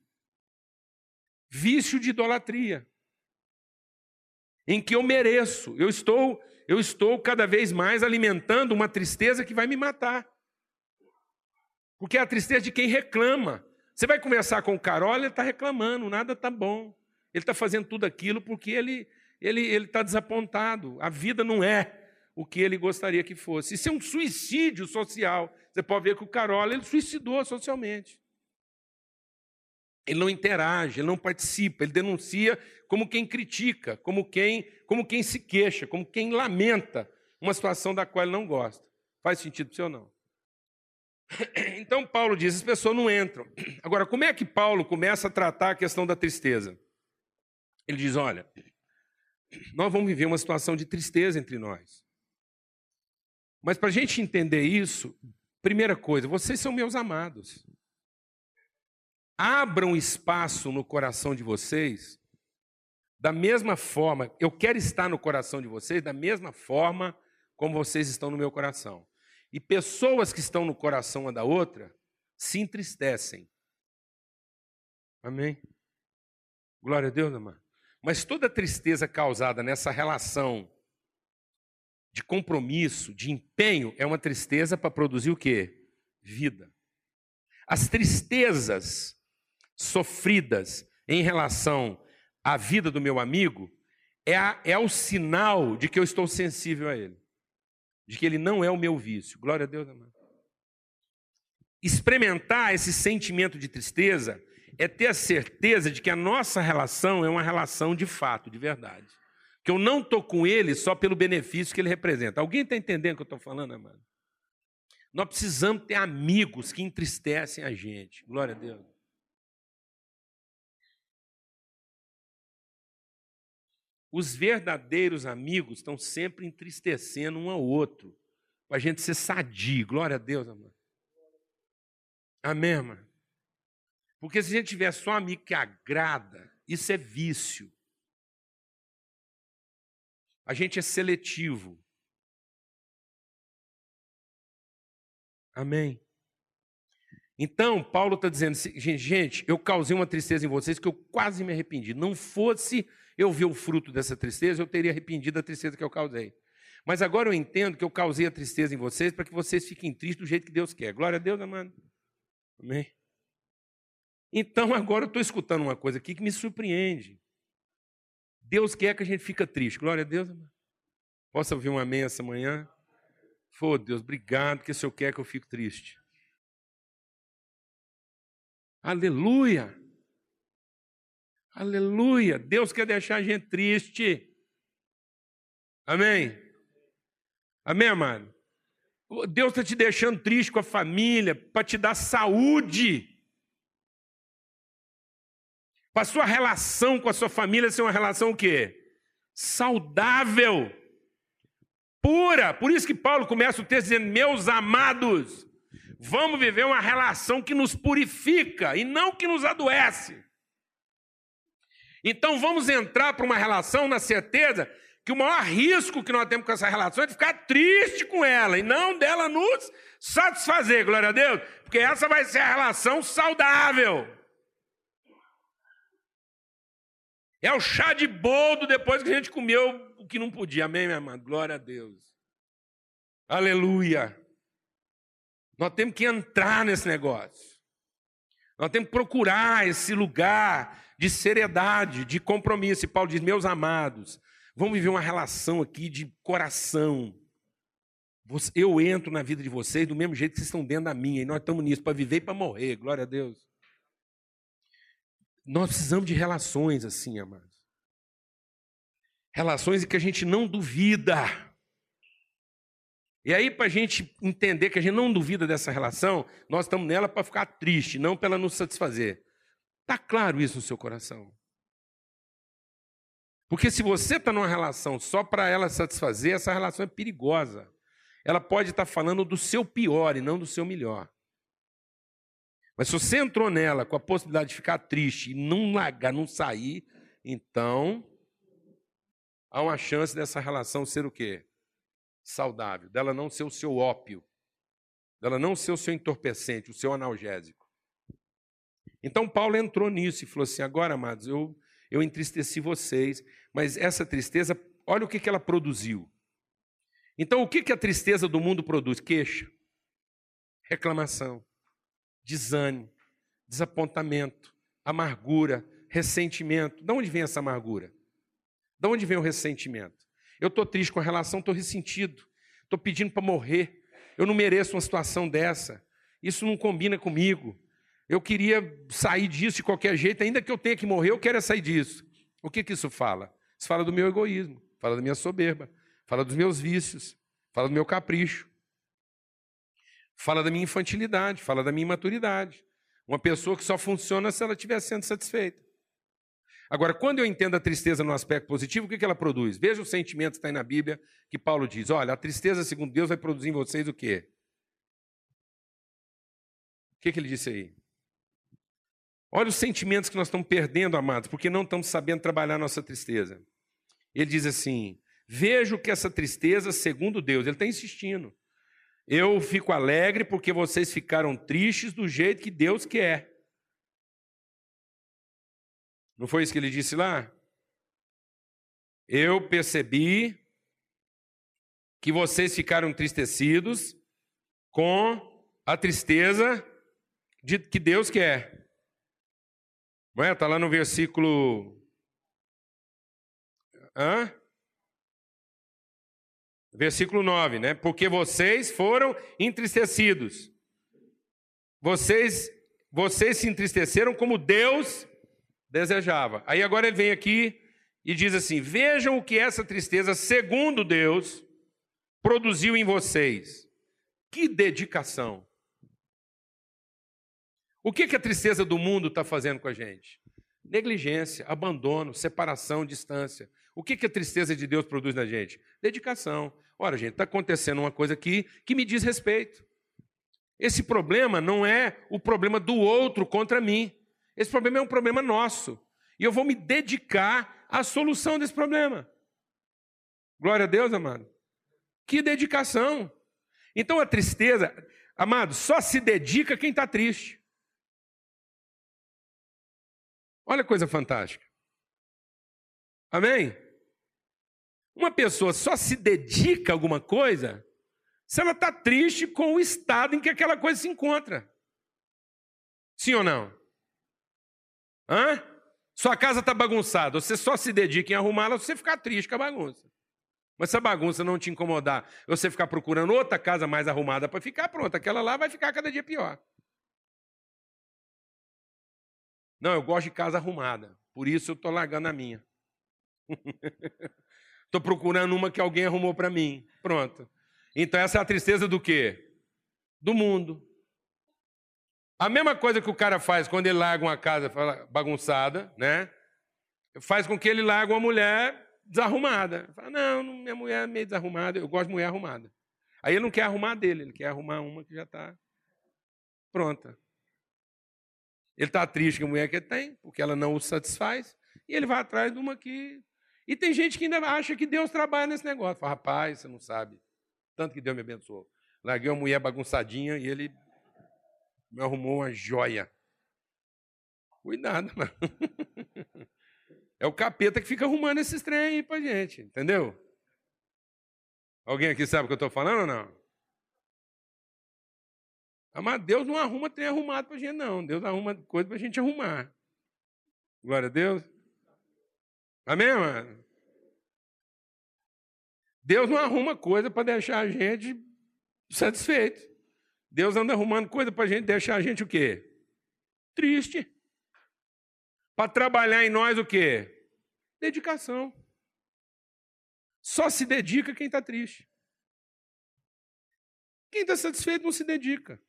Vício de idolatria. Em que eu mereço, eu estou, eu estou cada vez mais alimentando uma tristeza que vai me matar. Porque é a tristeza de quem reclama. Você vai conversar com o Carol, ele está reclamando, nada está bom. Ele está fazendo tudo aquilo porque ele ele ele está desapontado. A vida não é o que ele gostaria que fosse. Isso é um suicídio social. Você pode ver que o Carol ele suicidou socialmente. Ele não interage, ele não participa, ele denuncia como quem critica, como quem, como quem se queixa, como quem lamenta uma situação da qual ele não gosta. Faz sentido para você ou não? Então Paulo diz: as pessoas não entram. Agora, como é que Paulo começa a tratar a questão da tristeza? Ele diz: olha, nós vamos viver uma situação de tristeza entre nós. Mas para a gente entender isso, primeira coisa, vocês são meus amados. Abram espaço no coração de vocês, da mesma forma, eu quero estar no coração de vocês, da mesma forma como vocês estão no meu coração. E pessoas que estão no coração uma da outra se entristecem. Amém? Glória a Deus, amado. Mas toda tristeza causada nessa relação de compromisso, de empenho, é uma tristeza para produzir o quê? Vida. As tristezas sofridas em relação à vida do meu amigo é, a, é o sinal de que eu estou sensível a ele de que ele não é o meu vício. Glória a Deus, amado. Experimentar esse sentimento de tristeza é ter a certeza de que a nossa relação é uma relação de fato, de verdade. Que eu não estou com ele só pelo benefício que ele representa. Alguém está entendendo o que eu estou falando, amado? Nós precisamos ter amigos que entristecem a gente. Glória a Deus. Os verdadeiros amigos estão sempre entristecendo um ao outro, para a gente ser sadio. Glória a Deus, amor. Amém, irmã? Porque se a gente tiver só amigo que agrada, isso é vício. A gente é seletivo. Amém. Então, Paulo está dizendo, gente, eu causei uma tristeza em vocês que eu quase me arrependi. Não fosse eu ver o fruto dessa tristeza, eu teria arrependido da tristeza que eu causei. Mas agora eu entendo que eu causei a tristeza em vocês para que vocês fiquem tristes do jeito que Deus quer. Glória a Deus, amado. Amém? Então agora eu estou escutando uma coisa aqui que me surpreende. Deus quer que a gente fique triste. Glória a Deus, amado. Posso ouvir um amém essa manhã? Fô, Deus, obrigado que o Senhor quer que eu fique triste. Aleluia! Aleluia! Deus quer deixar a gente triste. Amém? Amém, amado? Deus está te deixando triste com a família para te dar saúde. Para a sua relação com a sua família ser uma relação o quê? Saudável. Pura. Por isso que Paulo começa o texto dizendo: Meus amados, vamos viver uma relação que nos purifica e não que nos adoece. Então vamos entrar para uma relação na certeza que o maior risco que nós temos com essa relação é de ficar triste com ela e não dela nos satisfazer, glória a Deus, porque essa vai ser a relação saudável. É o chá de boldo depois que a gente comeu o que não podia, amém, minha irmã? Glória a Deus. Aleluia. Nós temos que entrar nesse negócio. Nós temos que procurar esse lugar de seriedade, de compromisso. E Paulo diz: meus amados, vamos viver uma relação aqui de coração. Eu entro na vida de vocês do mesmo jeito que vocês estão dentro da minha, e nós estamos nisso, para viver e para morrer, glória a Deus. Nós precisamos de relações assim, amados. Relações em que a gente não duvida. E aí, para a gente entender que a gente não duvida dessa relação, nós estamos nela para ficar triste, não para ela nos satisfazer. Está claro isso no seu coração? Porque se você está numa relação só para ela satisfazer, essa relação é perigosa. Ela pode estar tá falando do seu pior e não do seu melhor. Mas se você entrou nela com a possibilidade de ficar triste e não largar, não sair, então há uma chance dessa relação ser o quê? saudável, dela não ser o seu ópio, dela não ser o seu entorpecente, o seu analgésico. Então Paulo entrou nisso e falou assim: agora, amados, eu, eu entristeci vocês, mas essa tristeza, olha o que, que ela produziu. Então, o que, que a tristeza do mundo produz? Queixa, reclamação, desânimo, desapontamento, amargura, ressentimento. De onde vem essa amargura? De onde vem o ressentimento? Eu estou triste com a relação, estou ressentido, estou pedindo para morrer. Eu não mereço uma situação dessa. Isso não combina comigo. Eu queria sair disso de qualquer jeito, ainda que eu tenha que morrer, eu quero é sair disso. O que, que isso fala? Isso fala do meu egoísmo, fala da minha soberba, fala dos meus vícios, fala do meu capricho, fala da minha infantilidade, fala da minha imaturidade. Uma pessoa que só funciona se ela estiver sendo satisfeita. Agora, quando eu entendo a tristeza no aspecto positivo, o que ela produz? Veja o sentimento que está aí na Bíblia, que Paulo diz: olha, a tristeza, segundo Deus, vai produzir em vocês o quê? O que, que ele disse aí? Olha os sentimentos que nós estamos perdendo, amados, porque não estamos sabendo trabalhar nossa tristeza. Ele diz assim: vejo que essa tristeza, segundo Deus, ele está insistindo. Eu fico alegre porque vocês ficaram tristes do jeito que Deus quer. Não foi isso que ele disse lá? Eu percebi que vocês ficaram entristecidos com a tristeza de que Deus quer. Está lá no versículo. Hã? Versículo 9, né? Porque vocês foram entristecidos. Vocês, vocês se entristeceram como Deus desejava. Aí agora ele vem aqui e diz assim: Vejam o que essa tristeza, segundo Deus, produziu em vocês. Que dedicação. O que, que a tristeza do mundo está fazendo com a gente? Negligência, abandono, separação, distância. O que, que a tristeza de Deus produz na gente? Dedicação. Ora, gente, está acontecendo uma coisa aqui que me diz respeito. Esse problema não é o problema do outro contra mim. Esse problema é um problema nosso. E eu vou me dedicar à solução desse problema. Glória a Deus, amado. Que dedicação. Então a tristeza, amado, só se dedica quem está triste. Olha que coisa fantástica. Amém? Uma pessoa só se dedica a alguma coisa se ela está triste com o estado em que aquela coisa se encontra. Sim ou não? Hã? Sua casa está bagunçada, você só se dedica em arrumá-la se você ficar triste com a bagunça. Mas se a bagunça não te incomodar, você ficar procurando outra casa mais arrumada para ficar, pronto, aquela lá vai ficar cada dia pior. Não, eu gosto de casa arrumada, por isso eu estou largando a minha. Estou procurando uma que alguém arrumou para mim. Pronto. Então essa é a tristeza do quê? Do mundo. A mesma coisa que o cara faz quando ele larga uma casa bagunçada, né? Faz com que ele largue uma mulher desarrumada. Fala, não, minha mulher é meio desarrumada, eu gosto de mulher arrumada. Aí ele não quer arrumar dele, ele quer arrumar uma que já está pronta. Ele está triste com a mulher que ele tem, porque ela não o satisfaz, e ele vai atrás de uma que. E tem gente que ainda acha que Deus trabalha nesse negócio. Fala, rapaz, você não sabe. Tanto que Deus me abençoou. Larguei uma mulher bagunçadinha e ele me arrumou uma joia. Cuidado, mano. É o capeta que fica arrumando esses trem aí pra gente, entendeu? Alguém aqui sabe o que eu estou falando ou não? Mas Deus não arruma trem arrumado para a gente, não. Deus arruma coisa para a gente arrumar. Glória a Deus. Amém, mano? Deus não arruma coisa para deixar a gente satisfeito. Deus anda arrumando coisa para a gente deixar a gente o quê? Triste. Para trabalhar em nós o quê? Dedicação. Só se dedica quem está triste. Quem está satisfeito não se dedica.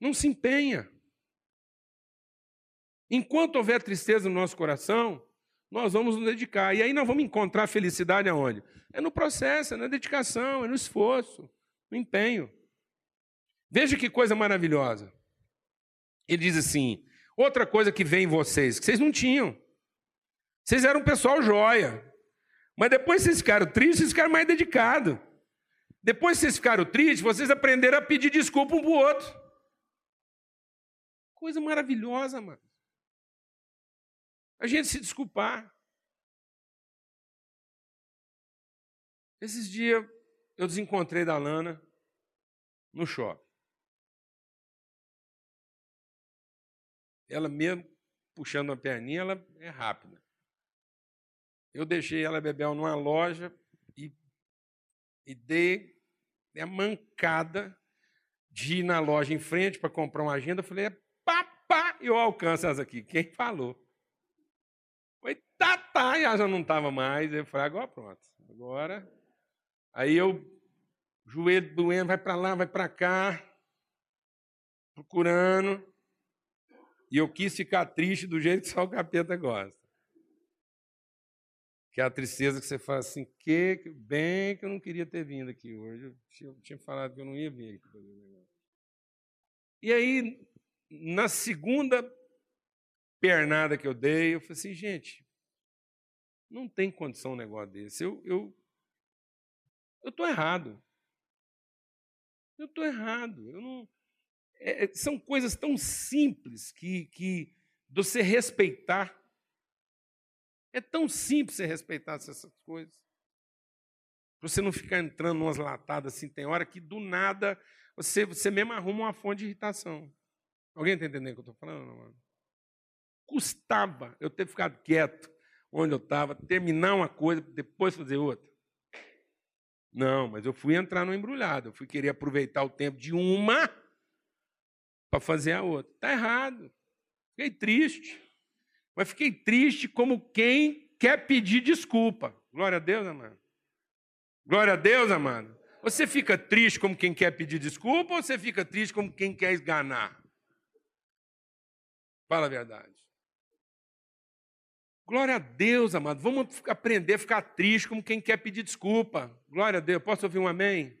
Não se empenha. Enquanto houver tristeza no nosso coração, nós vamos nos dedicar. E aí nós vamos encontrar felicidade aonde? É no processo, é na dedicação, é no esforço, no empenho. Veja que coisa maravilhosa. Ele diz assim: outra coisa que vem em vocês, que vocês não tinham. Vocês eram um pessoal joia. Mas depois vocês ficaram tristes, vocês ficaram mais dedicados. Depois vocês ficaram tristes, vocês aprenderam a pedir desculpa um para o outro. Coisa maravilhosa, mano. A gente se desculpar. Esses dias eu desencontrei da Lana no shopping. Ela mesmo puxando uma perninha, ela é rápida. Eu deixei ela beber numa loja e, e dei a mancada de ir na loja em frente para comprar uma agenda. falei, é eu alcanço essa aqui. Quem falou? Foi tá, tá, já não estava mais. Eu falei, agora pronto. Agora. Aí eu, joelho doendo, vai para lá, vai para cá, procurando. E eu quis ficar triste do jeito que só o capeta gosta. Que é a tristeza que você fala assim, que bem que eu não queria ter vindo aqui hoje. Eu tinha, eu tinha falado que eu não ia vir aqui fazer negócio. E aí, na segunda pernada que eu dei, eu falei assim, gente, não tem condição um negócio desse. Eu eu eu tô errado. Eu estou errado. Eu não é, é, são coisas tão simples que, que você respeitar. É tão simples você respeitar essas coisas. Você não ficar entrando umas latadas assim, tem hora que do nada você, você mesmo arruma uma fonte de irritação. Alguém está entendendo o que eu estou falando? Mano? Custava eu ter ficado quieto onde eu estava, terminar uma coisa, depois fazer outra. Não, mas eu fui entrar no embrulhado. Eu fui querer aproveitar o tempo de uma para fazer a outra. Está errado. Fiquei triste. Mas fiquei triste como quem quer pedir desculpa. Glória a Deus, amado. Glória a Deus, amado. Você fica triste como quem quer pedir desculpa ou você fica triste como quem quer esganar? Fala a verdade. Glória a Deus, amado. Vamos aprender a ficar triste como quem quer pedir desculpa. Glória a Deus. Posso ouvir um amém?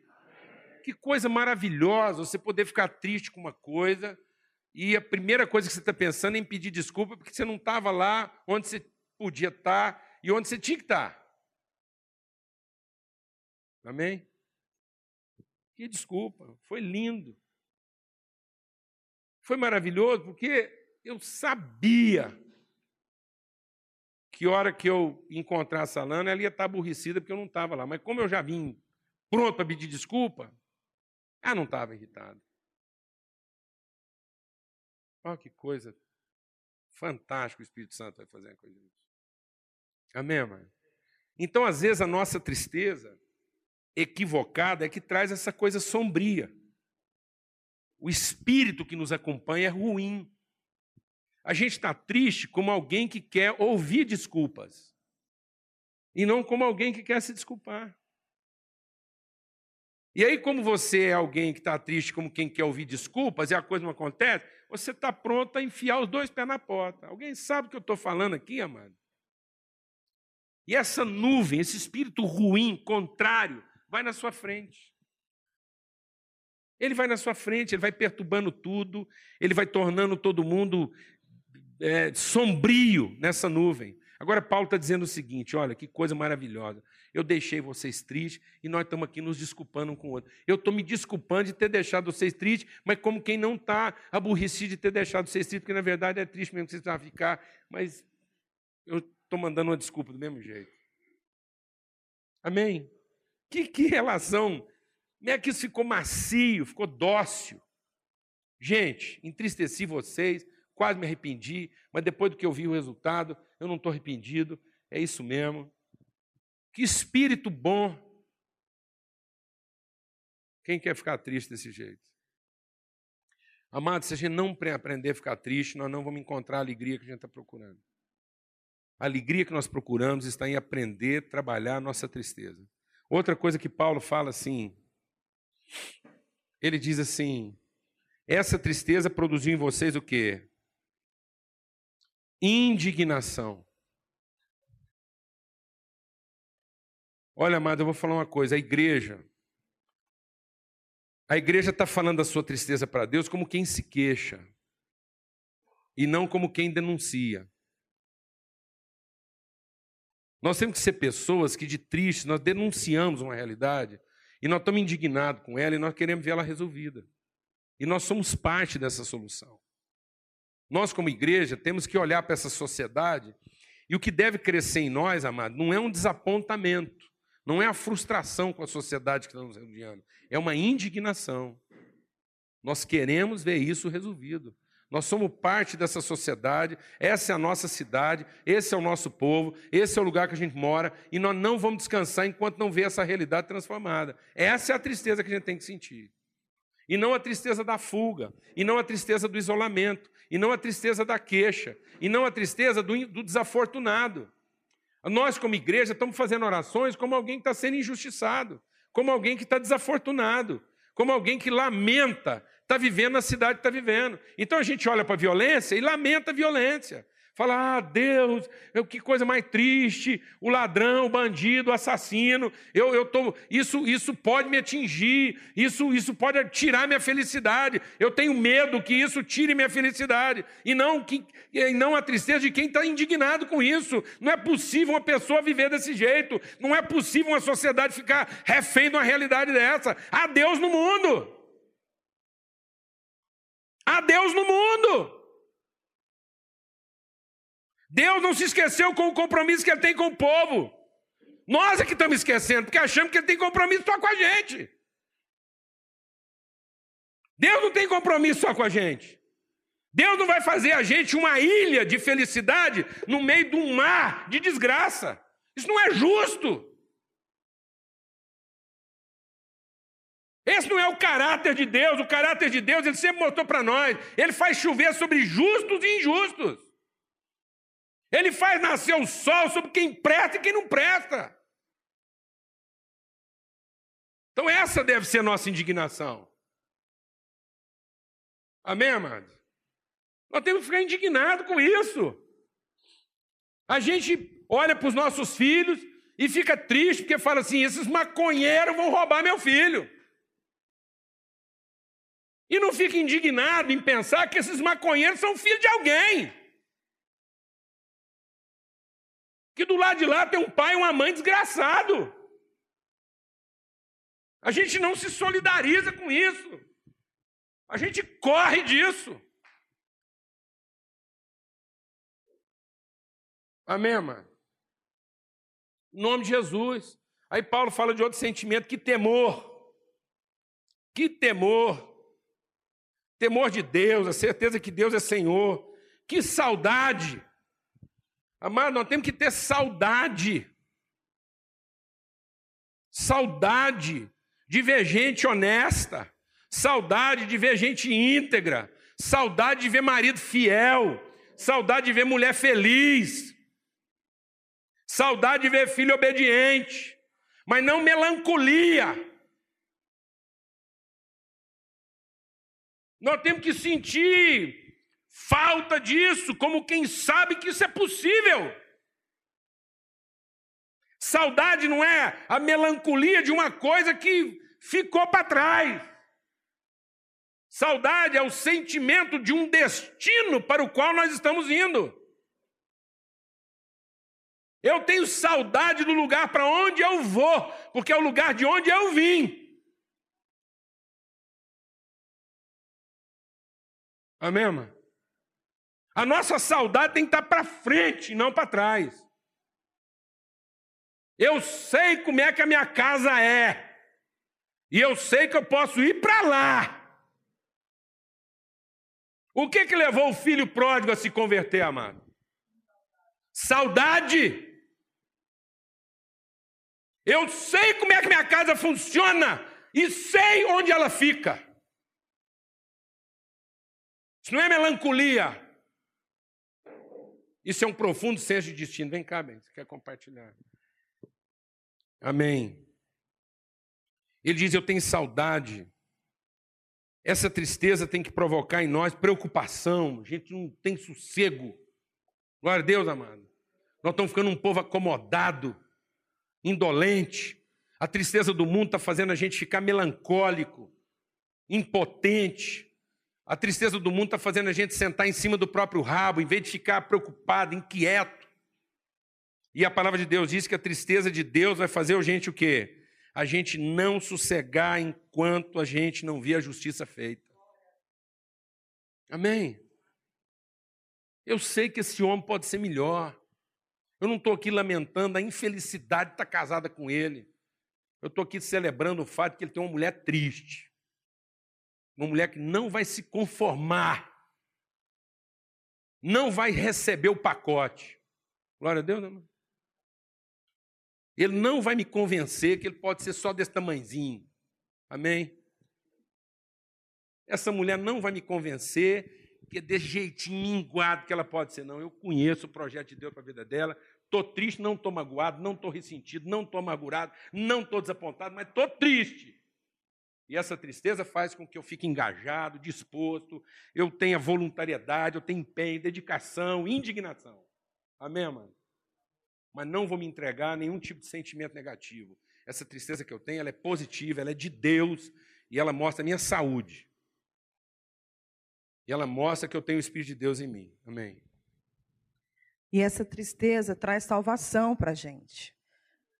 Que coisa maravilhosa você poder ficar triste com uma coisa e a primeira coisa que você está pensando é em pedir desculpa porque você não estava lá onde você podia estar e onde você tinha que estar. Amém? Que desculpa, foi lindo. Foi maravilhoso porque eu sabia que hora que eu encontrasse a Lana, ela ia estar aborrecida porque eu não estava lá. Mas como eu já vim pronto para pedir desculpa, ela não estava irritada. Olha que coisa fantástica o Espírito Santo vai fazer com a gente. Amém, mãe? Então, às vezes, a nossa tristeza equivocada é que traz essa coisa sombria. O espírito que nos acompanha é ruim. A gente está triste como alguém que quer ouvir desculpas, e não como alguém que quer se desculpar. E aí, como você é alguém que está triste, como quem quer ouvir desculpas, e a coisa não acontece, você está pronto a enfiar os dois pés na porta. Alguém sabe o que eu estou falando aqui, amado? E essa nuvem, esse espírito ruim, contrário, vai na sua frente. Ele vai na sua frente, ele vai perturbando tudo, ele vai tornando todo mundo é, sombrio nessa nuvem. Agora, Paulo está dizendo o seguinte: olha, que coisa maravilhosa. Eu deixei vocês tristes e nós estamos aqui nos desculpando um com o outro. Eu estou me desculpando de ter deixado vocês tristes, mas como quem não está aborrecido de ter deixado vocês tristes, porque na verdade é triste mesmo que vocês vão ficar, mas eu estou mandando uma desculpa do mesmo jeito. Amém? Que, que relação Como é que isso ficou macio, ficou dócil? Gente, entristeci vocês, quase me arrependi, mas depois do que eu vi o resultado, eu não estou arrependido, é isso mesmo. Que espírito bom. Quem quer ficar triste desse jeito? Amado, se a gente não aprender a ficar triste, nós não vamos encontrar a alegria que a gente está procurando. A alegria que nós procuramos está em aprender a trabalhar a nossa tristeza. Outra coisa que Paulo fala assim, ele diz assim: essa tristeza produziu em vocês o quê? Indignação. Olha, amado, eu vou falar uma coisa: a igreja, a igreja está falando da sua tristeza para Deus como quem se queixa, e não como quem denuncia. Nós temos que ser pessoas que, de triste, nós denunciamos uma realidade e nós estamos indignados com ela e nós queremos ver ela resolvida. E nós somos parte dessa solução. Nós, como igreja, temos que olhar para essa sociedade e o que deve crescer em nós, amado, não é um desapontamento, não é a frustração com a sociedade que estamos rodeando, é uma indignação. Nós queremos ver isso resolvido. Nós somos parte dessa sociedade, essa é a nossa cidade, esse é o nosso povo, esse é o lugar que a gente mora, e nós não vamos descansar enquanto não ver essa realidade transformada. Essa é a tristeza que a gente tem que sentir. E não a tristeza da fuga, e não a tristeza do isolamento, e não a tristeza da queixa, e não a tristeza do, do desafortunado. Nós, como igreja, estamos fazendo orações como alguém que está sendo injustiçado, como alguém que está desafortunado, como alguém que lamenta está vivendo na cidade que está vivendo. Então a gente olha para a violência e lamenta a violência. Fala, ah, Deus, que coisa mais triste, o ladrão, o bandido, o assassino, eu, eu tô, isso, isso pode me atingir, isso, isso pode tirar minha felicidade. Eu tenho medo que isso tire minha felicidade. E não, que, e não a tristeza de quem está indignado com isso. Não é possível uma pessoa viver desse jeito. Não é possível uma sociedade ficar refém de uma realidade dessa. Há Deus no mundo. Há Deus no mundo. Deus não se esqueceu com o compromisso que ele tem com o povo. Nós é que estamos esquecendo, porque achamos que ele tem compromisso só com a gente. Deus não tem compromisso só com a gente. Deus não vai fazer a gente uma ilha de felicidade no meio de um mar de desgraça. Isso não é justo. Esse não é o caráter de Deus. O caráter de Deus, ele sempre mostrou para nós. Ele faz chover sobre justos e injustos. Ele faz nascer o sol sobre quem presta e quem não presta. Então, essa deve ser a nossa indignação. Amém, amados? Nós temos que ficar indignados com isso. A gente olha para os nossos filhos e fica triste porque fala assim: esses maconheiros vão roubar meu filho. E não fica indignado em pensar que esses maconheiros são filhos de alguém. Que do lado de lá tem um pai e uma mãe desgraçado. A gente não se solidariza com isso. A gente corre disso. Amém, mano? Em nome de Jesus. Aí Paulo fala de outro sentimento, que temor. Que temor temor de Deus, a certeza que Deus é Senhor. Que saudade! Amado, nós temos que ter saudade. Saudade de ver gente honesta, saudade de ver gente íntegra, saudade de ver marido fiel, saudade de ver mulher feliz, saudade de ver filho obediente, mas não melancolia. Nós temos que sentir falta disso, como quem sabe que isso é possível. Saudade não é a melancolia de uma coisa que ficou para trás. Saudade é o sentimento de um destino para o qual nós estamos indo. Eu tenho saudade do lugar para onde eu vou, porque é o lugar de onde eu vim. Amém, irmã? A nossa saudade tem que estar para frente, não para trás. Eu sei como é que a minha casa é. E eu sei que eu posso ir para lá. O que que levou o filho pródigo a se converter, amado? Saudade. Eu sei como é que minha casa funciona e sei onde ela fica. Isso não é melancolia. Isso é um profundo senso de destino. Vem cá, bem, você quer compartilhar? Amém. Ele diz: Eu tenho saudade. Essa tristeza tem que provocar em nós preocupação. A gente não tem sossego. Glória a Deus, amado. Nós estamos ficando um povo acomodado, indolente. A tristeza do mundo está fazendo a gente ficar melancólico, impotente. A tristeza do mundo está fazendo a gente sentar em cima do próprio rabo, em vez de ficar preocupado, inquieto. E a palavra de Deus diz que a tristeza de Deus vai fazer a gente o quê? A gente não sossegar enquanto a gente não vê a justiça feita. Amém? Eu sei que esse homem pode ser melhor. Eu não estou aqui lamentando a infelicidade de estar casada com ele. Eu estou aqui celebrando o fato que ele tem uma mulher triste. Uma mulher que não vai se conformar, não vai receber o pacote. Glória a Deus, irmão. Ele não vai me convencer que ele pode ser só desse tamanzinho. Amém? Essa mulher não vai me convencer que é desse jeitinho minguado que ela pode ser. Não, eu conheço o projeto de Deus para a vida dela. Estou triste, não estou magoado, não estou ressentido, não estou amargurado, não estou desapontado, mas estou triste. E essa tristeza faz com que eu fique engajado, disposto, eu tenha voluntariedade, eu tenha empenho, dedicação, indignação. Amém, mano? Mas não vou me entregar a nenhum tipo de sentimento negativo. Essa tristeza que eu tenho, ela é positiva, ela é de Deus e ela mostra a minha saúde. E ela mostra que eu tenho o Espírito de Deus em mim. Amém. E essa tristeza traz salvação para a gente.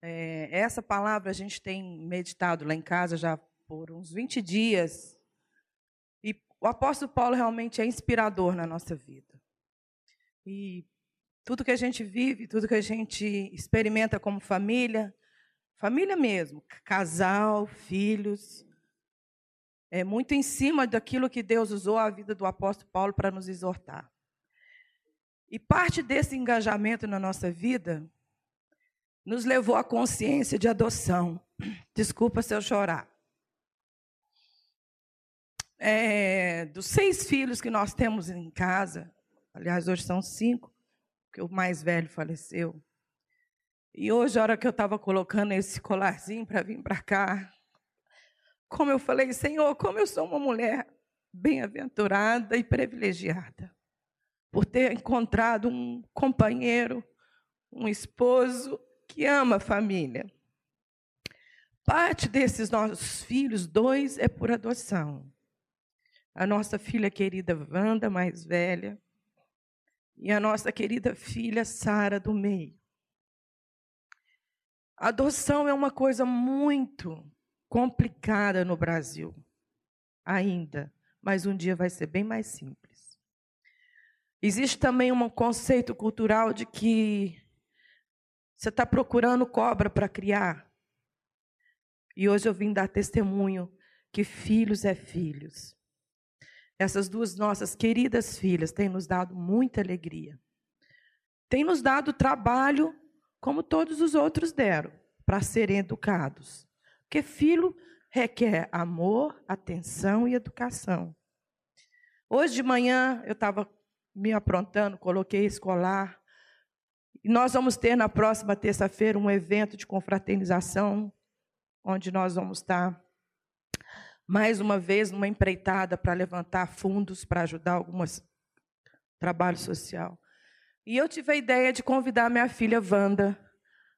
É, essa palavra a gente tem meditado lá em casa já por uns 20 dias. E o apóstolo Paulo realmente é inspirador na nossa vida. E tudo que a gente vive, tudo que a gente experimenta como família, família mesmo, casal, filhos, é muito em cima daquilo que Deus usou a vida do apóstolo Paulo para nos exortar. E parte desse engajamento na nossa vida nos levou à consciência de adoção. Desculpa se eu chorar é, dos seis filhos que nós temos em casa, aliás, hoje são cinco, porque o mais velho faleceu. E hoje, a hora que eu estava colocando esse colarzinho para vir para cá, como eu falei, Senhor, como eu sou uma mulher bem-aventurada e privilegiada, por ter encontrado um companheiro, um esposo que ama a família. Parte desses nossos filhos, dois é por adoção a nossa filha querida Wanda, mais velha, e a nossa querida filha Sara do meio. Adoção é uma coisa muito complicada no Brasil, ainda, mas um dia vai ser bem mais simples. Existe também um conceito cultural de que você está procurando cobra para criar. E hoje eu vim dar testemunho que filhos é filhos. Essas duas nossas queridas filhas têm nos dado muita alegria. Têm nos dado trabalho, como todos os outros deram, para serem educados. Porque filho requer amor, atenção e educação. Hoje de manhã eu estava me aprontando, coloquei escolar. E nós vamos ter na próxima terça-feira um evento de confraternização, onde nós vamos estar mais uma vez numa empreitada para levantar fundos para ajudar algumas trabalho social. E eu tive a ideia de convidar minha filha Wanda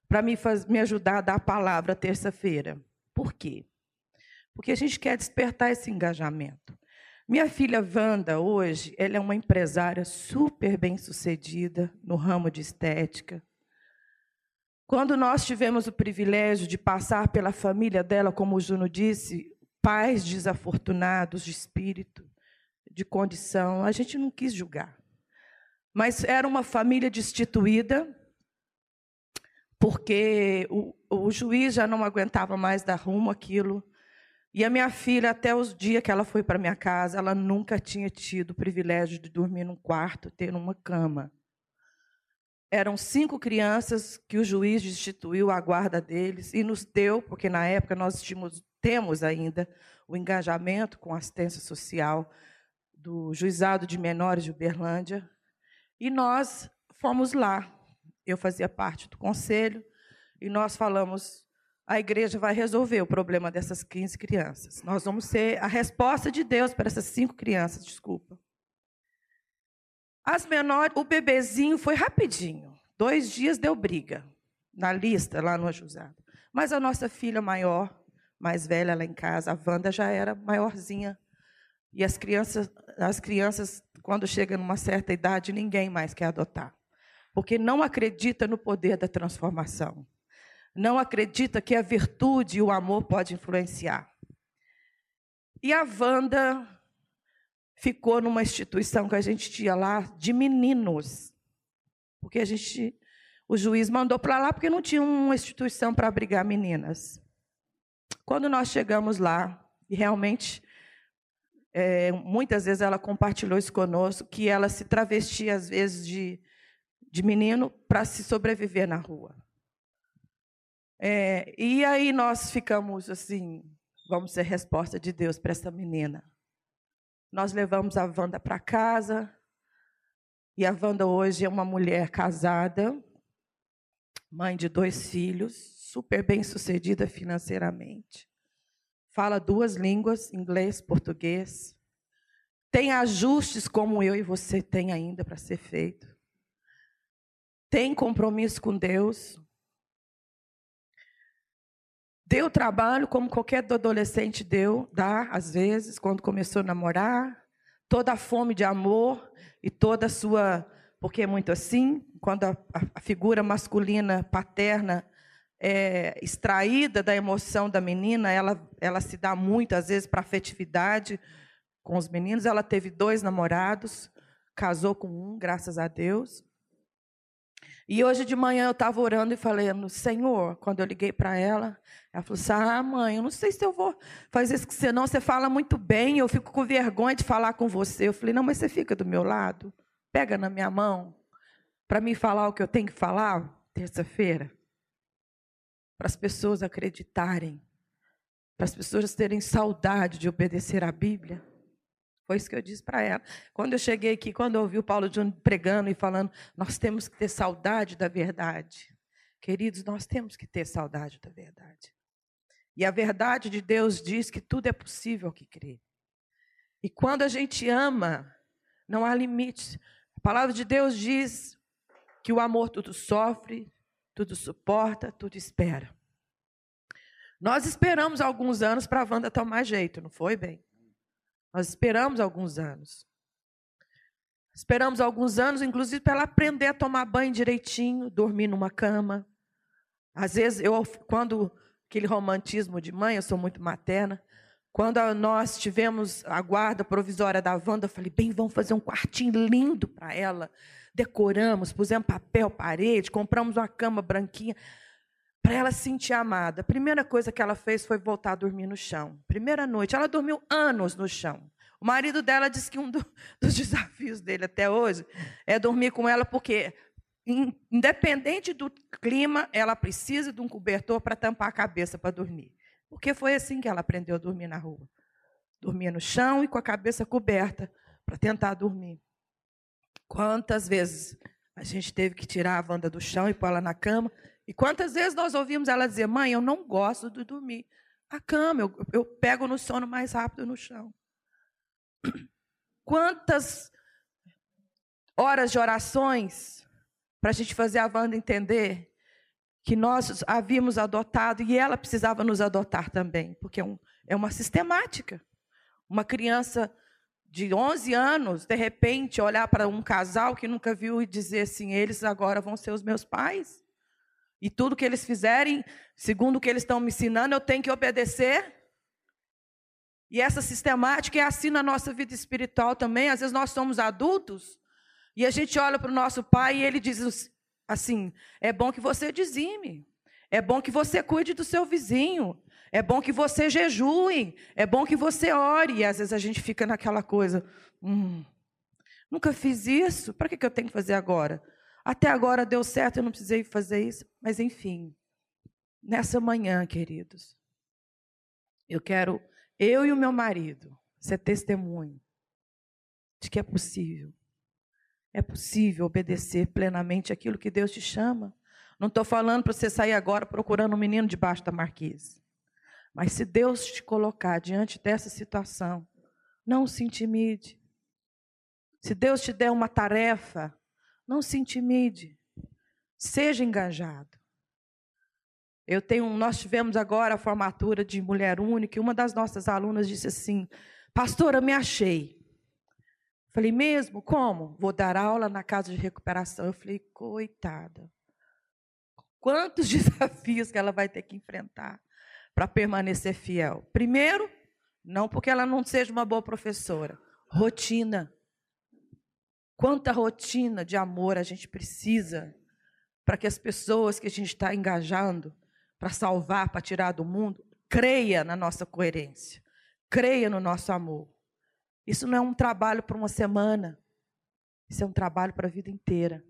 para me, me ajudar a dar a palavra terça-feira. Por quê? Porque a gente quer despertar esse engajamento. Minha filha Wanda, hoje, ela é uma empresária super bem-sucedida no ramo de estética. Quando nós tivemos o privilégio de passar pela família dela, como o Juno disse, pais desafortunados de espírito, de condição, a gente não quis julgar. Mas era uma família destituída, porque o, o juiz já não aguentava mais dar rumo àquilo. E a minha filha, até os dias que ela foi para minha casa, ela nunca tinha tido o privilégio de dormir num quarto, ter uma cama. Eram cinco crianças que o juiz instituiu a guarda deles e nos deu, porque na época nós tínhamos, temos ainda o engajamento com assistência social do Juizado de Menores de Uberlândia. E nós fomos lá. Eu fazia parte do conselho e nós falamos a igreja vai resolver o problema dessas 15 crianças. Nós vamos ser a resposta de Deus para essas cinco crianças, desculpa. As menores, o bebezinho foi rapidinho. Dois dias deu briga na lista lá no ajusado. Mas a nossa filha maior, mais velha lá em casa, a Wanda já era maiorzinha. E as crianças, as crianças, quando chegam numa certa idade, ninguém mais quer adotar. Porque não acredita no poder da transformação não acredita que a virtude e o amor pode influenciar. E a Wanda ficou numa instituição que a gente tinha lá de meninos. Porque a gente, o juiz mandou para lá porque não tinha uma instituição para abrigar meninas. Quando nós chegamos lá, e realmente, é, muitas vezes ela compartilhou isso conosco, que ela se travestia, às vezes, de, de menino para se sobreviver na rua. É, e aí nós ficamos assim, vamos ser resposta de Deus para essa menina. Nós levamos a Wanda para casa, e a Wanda hoje é uma mulher casada, mãe de dois filhos, super bem sucedida financeiramente. Fala duas línguas, inglês, português. Tem ajustes como eu e você tem ainda para ser feito. Tem compromisso com Deus, Deu trabalho, como qualquer adolescente deu, dá, às vezes, quando começou a namorar. Toda a fome de amor e toda a sua. Porque é muito assim, quando a, a figura masculina paterna é extraída da emoção da menina, ela, ela se dá muito, às vezes, para afetividade com os meninos. Ela teve dois namorados, casou com um, graças a Deus. E hoje de manhã eu estava orando e falando, Senhor, quando eu liguei para ela, ela falou assim: Ah, mãe, eu não sei se eu vou fazer isso com você, não. Você fala muito bem, eu fico com vergonha de falar com você. Eu falei: Não, mas você fica do meu lado, pega na minha mão, para me falar o que eu tenho que falar, terça-feira. Para as pessoas acreditarem, para as pessoas terem saudade de obedecer à Bíblia. Foi isso que eu disse para ela. Quando eu cheguei aqui, quando eu ouvi o Paulo Júnior pregando e falando, nós temos que ter saudade da verdade. Queridos, nós temos que ter saudade da verdade. E a verdade de Deus diz que tudo é possível que crê. E quando a gente ama, não há limites. A palavra de Deus diz que o amor tudo sofre, tudo suporta, tudo espera. Nós esperamos alguns anos para a Wanda tomar jeito, não foi bem? Nós esperamos alguns anos. Esperamos alguns anos, inclusive, para ela aprender a tomar banho direitinho, dormir numa cama. Às vezes, eu, quando aquele romantismo de mãe, eu sou muito materna. Quando nós tivemos a guarda provisória da Wanda, eu falei, bem, vamos fazer um quartinho lindo para ela. Decoramos, pusemos papel, parede, compramos uma cama branquinha para ela se sentir amada. A primeira coisa que ela fez foi voltar a dormir no chão. Primeira noite, ela dormiu anos no chão. O marido dela disse que um do, dos desafios dele até hoje é dormir com ela, porque independente do clima, ela precisa de um cobertor para tampar a cabeça para dormir. Porque foi assim que ela aprendeu a dormir na rua. Dormia no chão e com a cabeça coberta para tentar dormir. Quantas vezes a gente teve que tirar a Wanda do chão e pôr ela na cama? E quantas vezes nós ouvimos ela dizer: Mãe, eu não gosto de dormir. A cama, eu, eu pego no sono mais rápido no chão. Quantas horas de orações para a gente fazer a Wanda entender que nós havíamos adotado e ela precisava nos adotar também, porque é, um, é uma sistemática. Uma criança de 11 anos, de repente, olhar para um casal que nunca viu e dizer assim: eles agora vão ser os meus pais. E tudo que eles fizerem, segundo o que eles estão me ensinando, eu tenho que obedecer. E essa sistemática é assim na nossa vida espiritual também. Às vezes nós somos adultos e a gente olha para o nosso pai e ele diz assim: é bom que você dizime, é bom que você cuide do seu vizinho, É bom que você jejue, é bom que você ore. E às vezes a gente fica naquela coisa, hum, nunca fiz isso, para que, que eu tenho que fazer agora? Até agora deu certo, eu não precisei fazer isso. Mas enfim, nessa manhã, queridos, eu quero, eu e o meu marido, ser testemunho de que é possível. É possível obedecer plenamente aquilo que Deus te chama. Não estou falando para você sair agora procurando um menino debaixo da marquise. Mas se Deus te colocar diante dessa situação, não se intimide. Se Deus te der uma tarefa, não se intimide. Seja engajado. Eu tenho, nós tivemos agora a formatura de mulher única e uma das nossas alunas disse assim: "Pastora, me achei". Falei: "Mesmo? Como? Vou dar aula na casa de recuperação". Eu falei: "Coitada. Quantos desafios que ela vai ter que enfrentar para permanecer fiel? Primeiro, não porque ela não seja uma boa professora, rotina. Quanta rotina de amor a gente precisa para que as pessoas que a gente está engajando para salvar, para tirar do mundo, creia na nossa coerência, creia no nosso amor. Isso não é um trabalho para uma semana, isso é um trabalho para a vida inteira.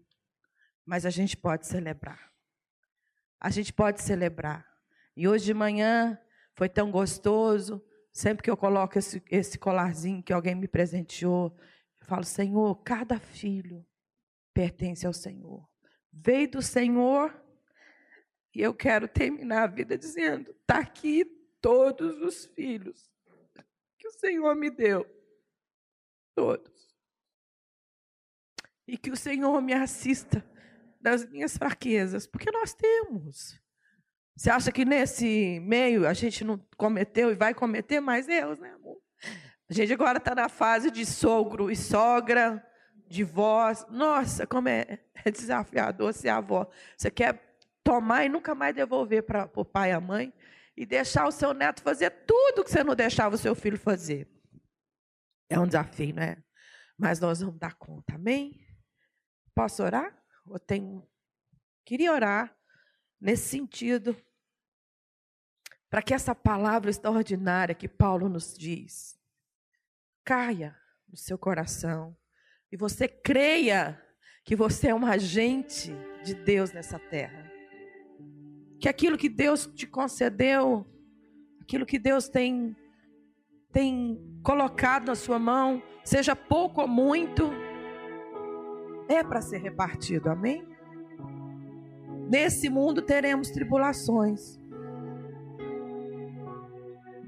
Mas a gente pode celebrar. A gente pode celebrar. E hoje de manhã foi tão gostoso. Sempre que eu coloco esse, esse colarzinho que alguém me presenteou, eu falo: Senhor, cada filho pertence ao Senhor. Veio do Senhor e eu quero terminar a vida dizendo: está aqui todos os filhos que o Senhor me deu. Todos. E que o Senhor me assista das minhas fraquezas, porque nós temos. Você acha que nesse meio a gente não cometeu e vai cometer mais erros, né, amor? A gente agora está na fase de sogro e sogra, de voz. Nossa, como é, é desafiador ser avó. Você quer tomar e nunca mais devolver para o pai e a mãe e deixar o seu neto fazer tudo que você não deixava o seu filho fazer. É um desafio, não é? Mas nós vamos dar conta, amém? Posso orar? Eu tenho... Queria orar nesse sentido, para que essa palavra extraordinária que Paulo nos diz caia no seu coração e você creia que você é um agente de Deus nessa terra que aquilo que Deus te concedeu, aquilo que Deus tem tem colocado na sua mão, seja pouco ou muito, é para ser repartido, amém? Nesse mundo teremos tribulações,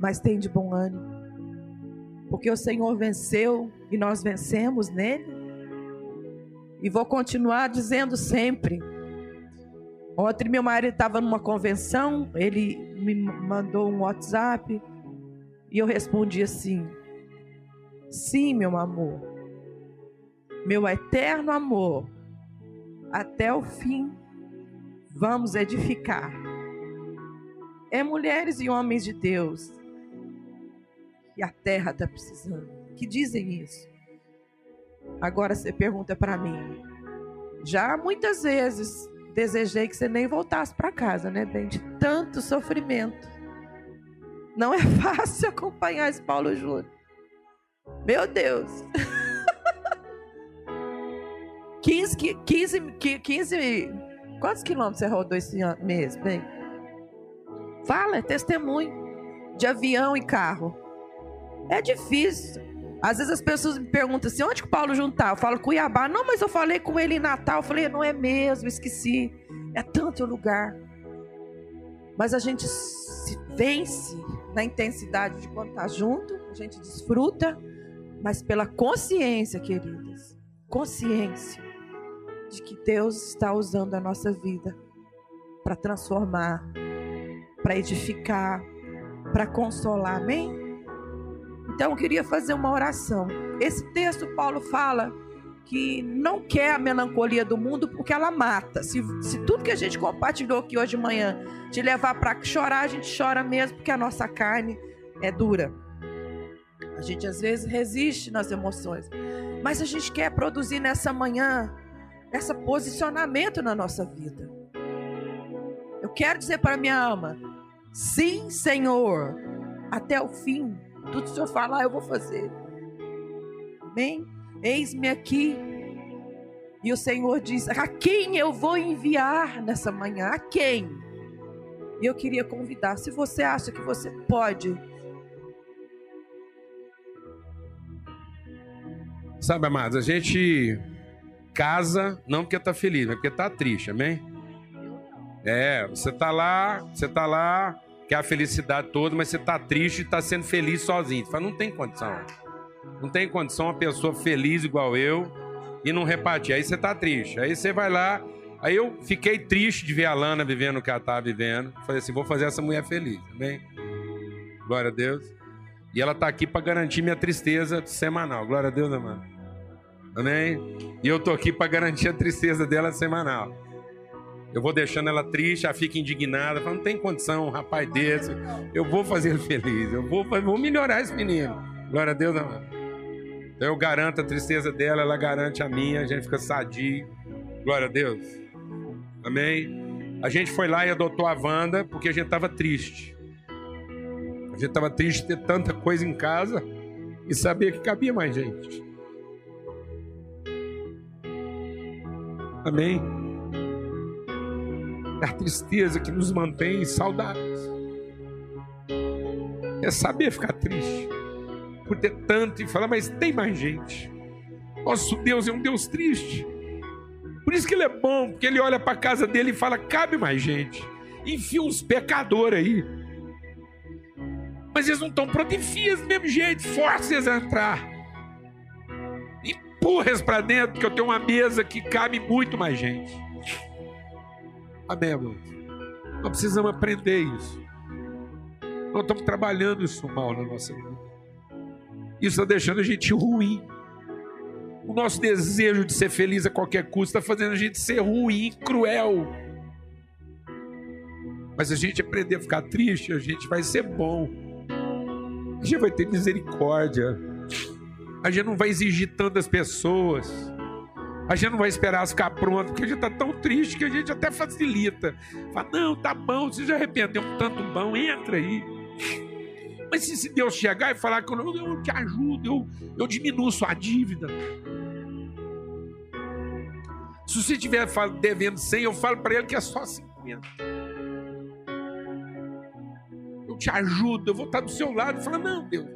mas tem de bom ânimo, porque o Senhor venceu e nós vencemos nele, e vou continuar dizendo sempre: Ontem meu marido estava numa convenção, ele me mandou um WhatsApp e eu respondi assim: Sim, meu amor, meu eterno amor, até o fim vamos edificar. É mulheres e homens de Deus que a terra está precisando, que dizem isso. Agora você pergunta para mim, já muitas vezes desejei que você nem voltasse para casa, né, bem? De tanto sofrimento. Não é fácil acompanhar esse Paulo Júnior. Meu Deus. 15, 15, 15, quantos quilômetros você rodou esse mês, bem? Fala, é testemunho de avião e carro. É difícil. Às vezes as pessoas me perguntam assim, onde que o Paulo juntar? Eu falo Cuiabá. Não, mas eu falei com ele em Natal. Eu falei, não é mesmo, esqueci. É tanto lugar. Mas a gente se vence na intensidade de quando está junto, a gente desfruta, mas pela consciência, queridas, consciência de que Deus está usando a nossa vida para transformar, para edificar, para consolar, amém? Então eu queria fazer uma oração. Esse texto Paulo fala que não quer a melancolia do mundo porque ela mata. Se, se tudo que a gente compartilhou aqui hoje de manhã te levar para chorar, a gente chora mesmo porque a nossa carne é dura. A gente às vezes resiste nas emoções, mas a gente quer produzir nessa manhã esse posicionamento na nossa vida. Eu quero dizer para minha alma Sim, Senhor, até o fim. Tudo que o Senhor falar, eu vou fazer. Amém? Eis-me aqui. E o Senhor diz: A quem eu vou enviar nessa manhã? A quem? E eu queria convidar, se você acha que você pode. Sabe, amados, a gente casa não porque tá feliz, mas porque tá triste, amém? É, você tá lá, você tá lá, quer a felicidade toda, mas você tá triste e tá sendo feliz sozinho. Você fala, não tem condição. Não tem condição uma pessoa feliz igual eu e não repartir. Aí você tá triste. Aí você vai lá. Aí eu fiquei triste de ver a Lana vivendo o que ela tá vivendo. Falei assim, vou fazer essa mulher feliz, amém? Glória a Deus. E ela tá aqui para garantir minha tristeza semanal. Glória a Deus, amado. Amém? E eu tô aqui para garantir a tristeza dela semanal. Eu vou deixando ela triste, ela fica indignada, fala, não tem condição, um rapaz desse. Eu vou fazer ele feliz, eu vou, vou melhorar esse menino. Glória a Deus, amado. Então eu garanto a tristeza dela, ela garante a minha, a gente fica sadio. Glória a Deus. Amém? A gente foi lá e adotou a Wanda porque a gente estava triste. A gente estava triste de ter tanta coisa em casa e sabia que cabia mais gente. Amém? É a tristeza que nos mantém saudáveis. É saber ficar triste por ter tanto e falar, mas tem mais gente. Nosso Deus é um Deus triste. Por isso que ele é bom, porque ele olha para a casa dele e fala: cabe mais gente. Enfia uns pecadores aí. Mas eles não estão prontos, enfia do mesmo jeito, força eles a entrar empurras para dentro, que eu tenho uma mesa que cabe muito mais gente. Amém? Nós precisamos aprender isso. Nós estamos trabalhando isso mal na nossa vida. Isso está deixando a gente ruim. O nosso desejo de ser feliz a qualquer custo está fazendo a gente ser ruim, cruel. Mas a gente aprender a ficar triste, a gente vai ser bom. A gente vai ter misericórdia a gente não vai exigir tantas pessoas. A gente não vai esperar ficar pronto, porque a gente está tão triste que a gente até facilita. Fala, não, tá bom, você já arrependeu um tanto bom, entra aí. Mas se, Deus chegar e falar que eu, eu te ajudo, eu, eu diminuo sua dívida. Se você estiver devendo 100, eu falo para ele que é só 50. Eu te ajudo, eu vou estar do seu lado. Fala, não, Deus,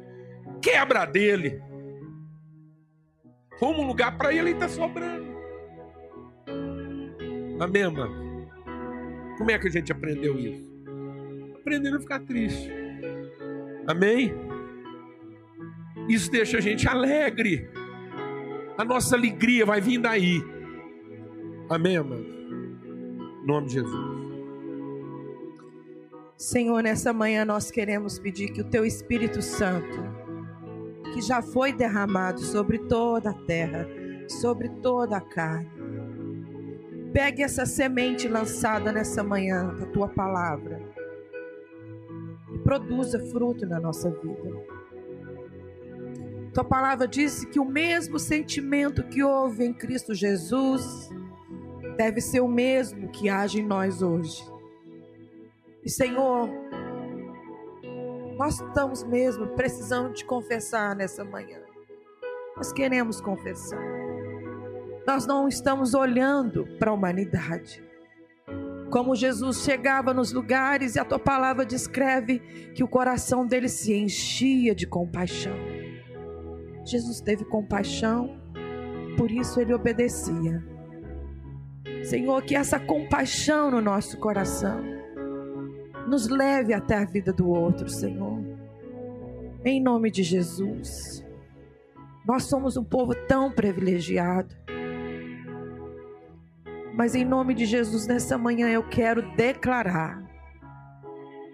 quebra dele. Como um lugar para ele está sobrando. Amém, mano? Como é que a gente aprendeu isso? Aprendendo a ficar triste. Amém? Isso deixa a gente alegre. A nossa alegria vai vir daí. Amém, mano? Em nome de Jesus. Senhor, nessa manhã nós queremos pedir que o Teu Espírito Santo que já foi derramado sobre toda a terra, sobre toda a carne. Pegue essa semente lançada nessa manhã da tua palavra e produza fruto na nossa vida. Tua palavra disse que o mesmo sentimento que houve em Cristo Jesus deve ser o mesmo que age em nós hoje. E Senhor, nós estamos mesmo precisando de confessar nessa manhã. Nós queremos confessar. Nós não estamos olhando para a humanidade. Como Jesus chegava nos lugares e a tua palavra descreve que o coração dele se enchia de compaixão. Jesus teve compaixão, por isso ele obedecia. Senhor, que essa compaixão no nosso coração nos leve até a vida do outro, Senhor. Em nome de Jesus. Nós somos um povo tão privilegiado. Mas em nome de Jesus, nessa manhã eu quero declarar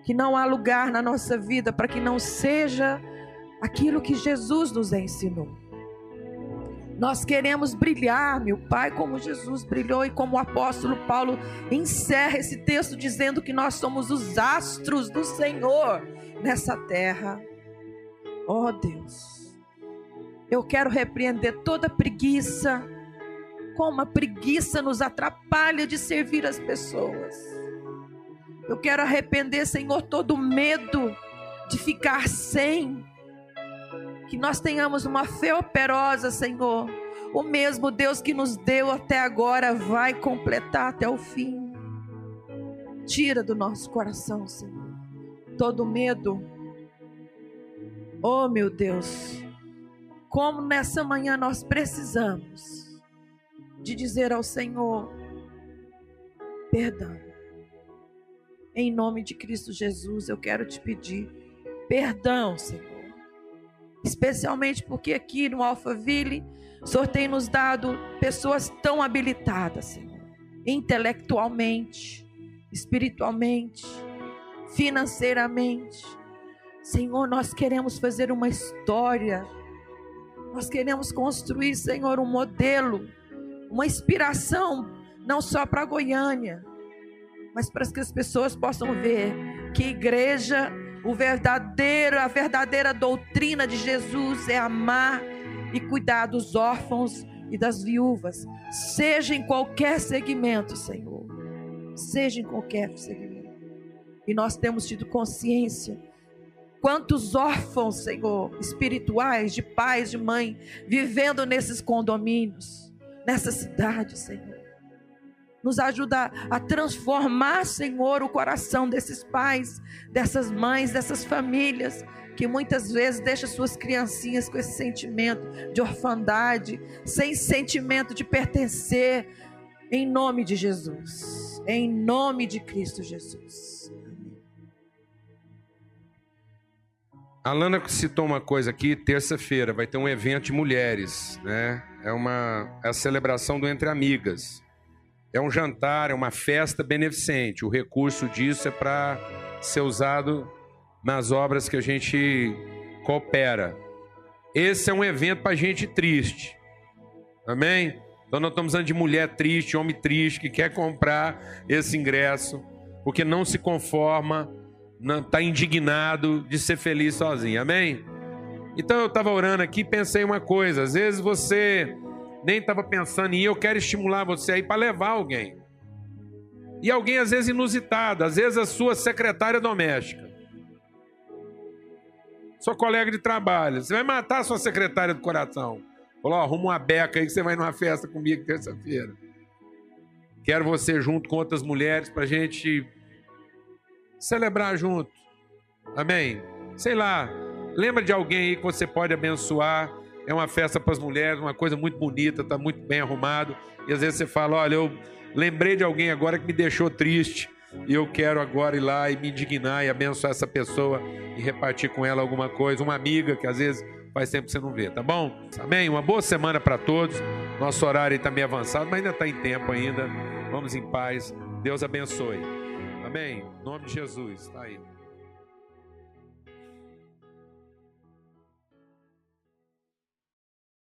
que não há lugar na nossa vida para que não seja aquilo que Jesus nos ensinou. Nós queremos brilhar, meu Pai, como Jesus brilhou e como o apóstolo Paulo encerra esse texto dizendo que nós somos os astros do Senhor nessa terra. Oh Deus, eu quero repreender toda preguiça, como a preguiça nos atrapalha de servir as pessoas. Eu quero arrepender, Senhor, todo medo de ficar sem. Que nós tenhamos uma fé operosa, Senhor. O mesmo Deus que nos deu até agora vai completar até o fim. Tira do nosso coração, Senhor, todo medo. Oh, meu Deus, como nessa manhã nós precisamos de dizer ao Senhor: perdão. Em nome de Cristo Jesus, eu quero te pedir perdão, Senhor. Especialmente porque aqui no Alphaville, o Senhor tem nos dado pessoas tão habilitadas, Senhor, intelectualmente, espiritualmente, financeiramente. Senhor, nós queremos fazer uma história, nós queremos construir, Senhor, um modelo, uma inspiração, não só para Goiânia, mas para que as pessoas possam ver que igreja, o verdadeiro, a verdadeira doutrina de Jesus é amar e cuidar dos órfãos e das viúvas, seja em qualquer segmento, Senhor. Seja em qualquer segmento. E nós temos tido consciência quantos órfãos, Senhor, espirituais, de pais, de mãe, vivendo nesses condomínios, nessa cidade, Senhor. Nos ajuda a transformar, Senhor, o coração desses pais, dessas mães, dessas famílias que muitas vezes deixam suas criancinhas com esse sentimento de orfandade, sem sentimento de pertencer, em nome de Jesus, em nome de Cristo Jesus. A Lana citou uma coisa aqui, terça-feira vai ter um evento de mulheres, né? É uma é a celebração do Entre Amigas. É um jantar, é uma festa beneficente. O recurso disso é para ser usado nas obras que a gente coopera. Esse é um evento para gente triste. Amém? Então nós estamos falando de mulher triste, homem triste, que quer comprar esse ingresso, porque não se conforma, está indignado de ser feliz sozinho. Amém? Então eu estava orando aqui e pensei uma coisa. Às vezes você nem estava pensando ir, eu quero estimular você aí para levar alguém. E alguém às vezes inusitado, às vezes a sua secretária doméstica. Sua colega de trabalho. Você vai matar a sua secretária do coração. Falou, arruma uma beca aí que você vai numa festa comigo terça-feira. Quero você junto com outras mulheres para gente celebrar junto. Amém? Sei lá, lembra de alguém aí que você pode abençoar é uma festa para as mulheres, uma coisa muito bonita, está muito bem arrumado. E às vezes você fala: olha, eu lembrei de alguém agora que me deixou triste. E eu quero agora ir lá e me indignar e abençoar essa pessoa e repartir com ela alguma coisa. Uma amiga que às vezes faz tempo que você não vê, tá bom? Amém? Uma boa semana para todos. Nosso horário está meio avançado, mas ainda está em tempo ainda. Vamos em paz. Deus abençoe. Amém? Em nome de Jesus. Está aí.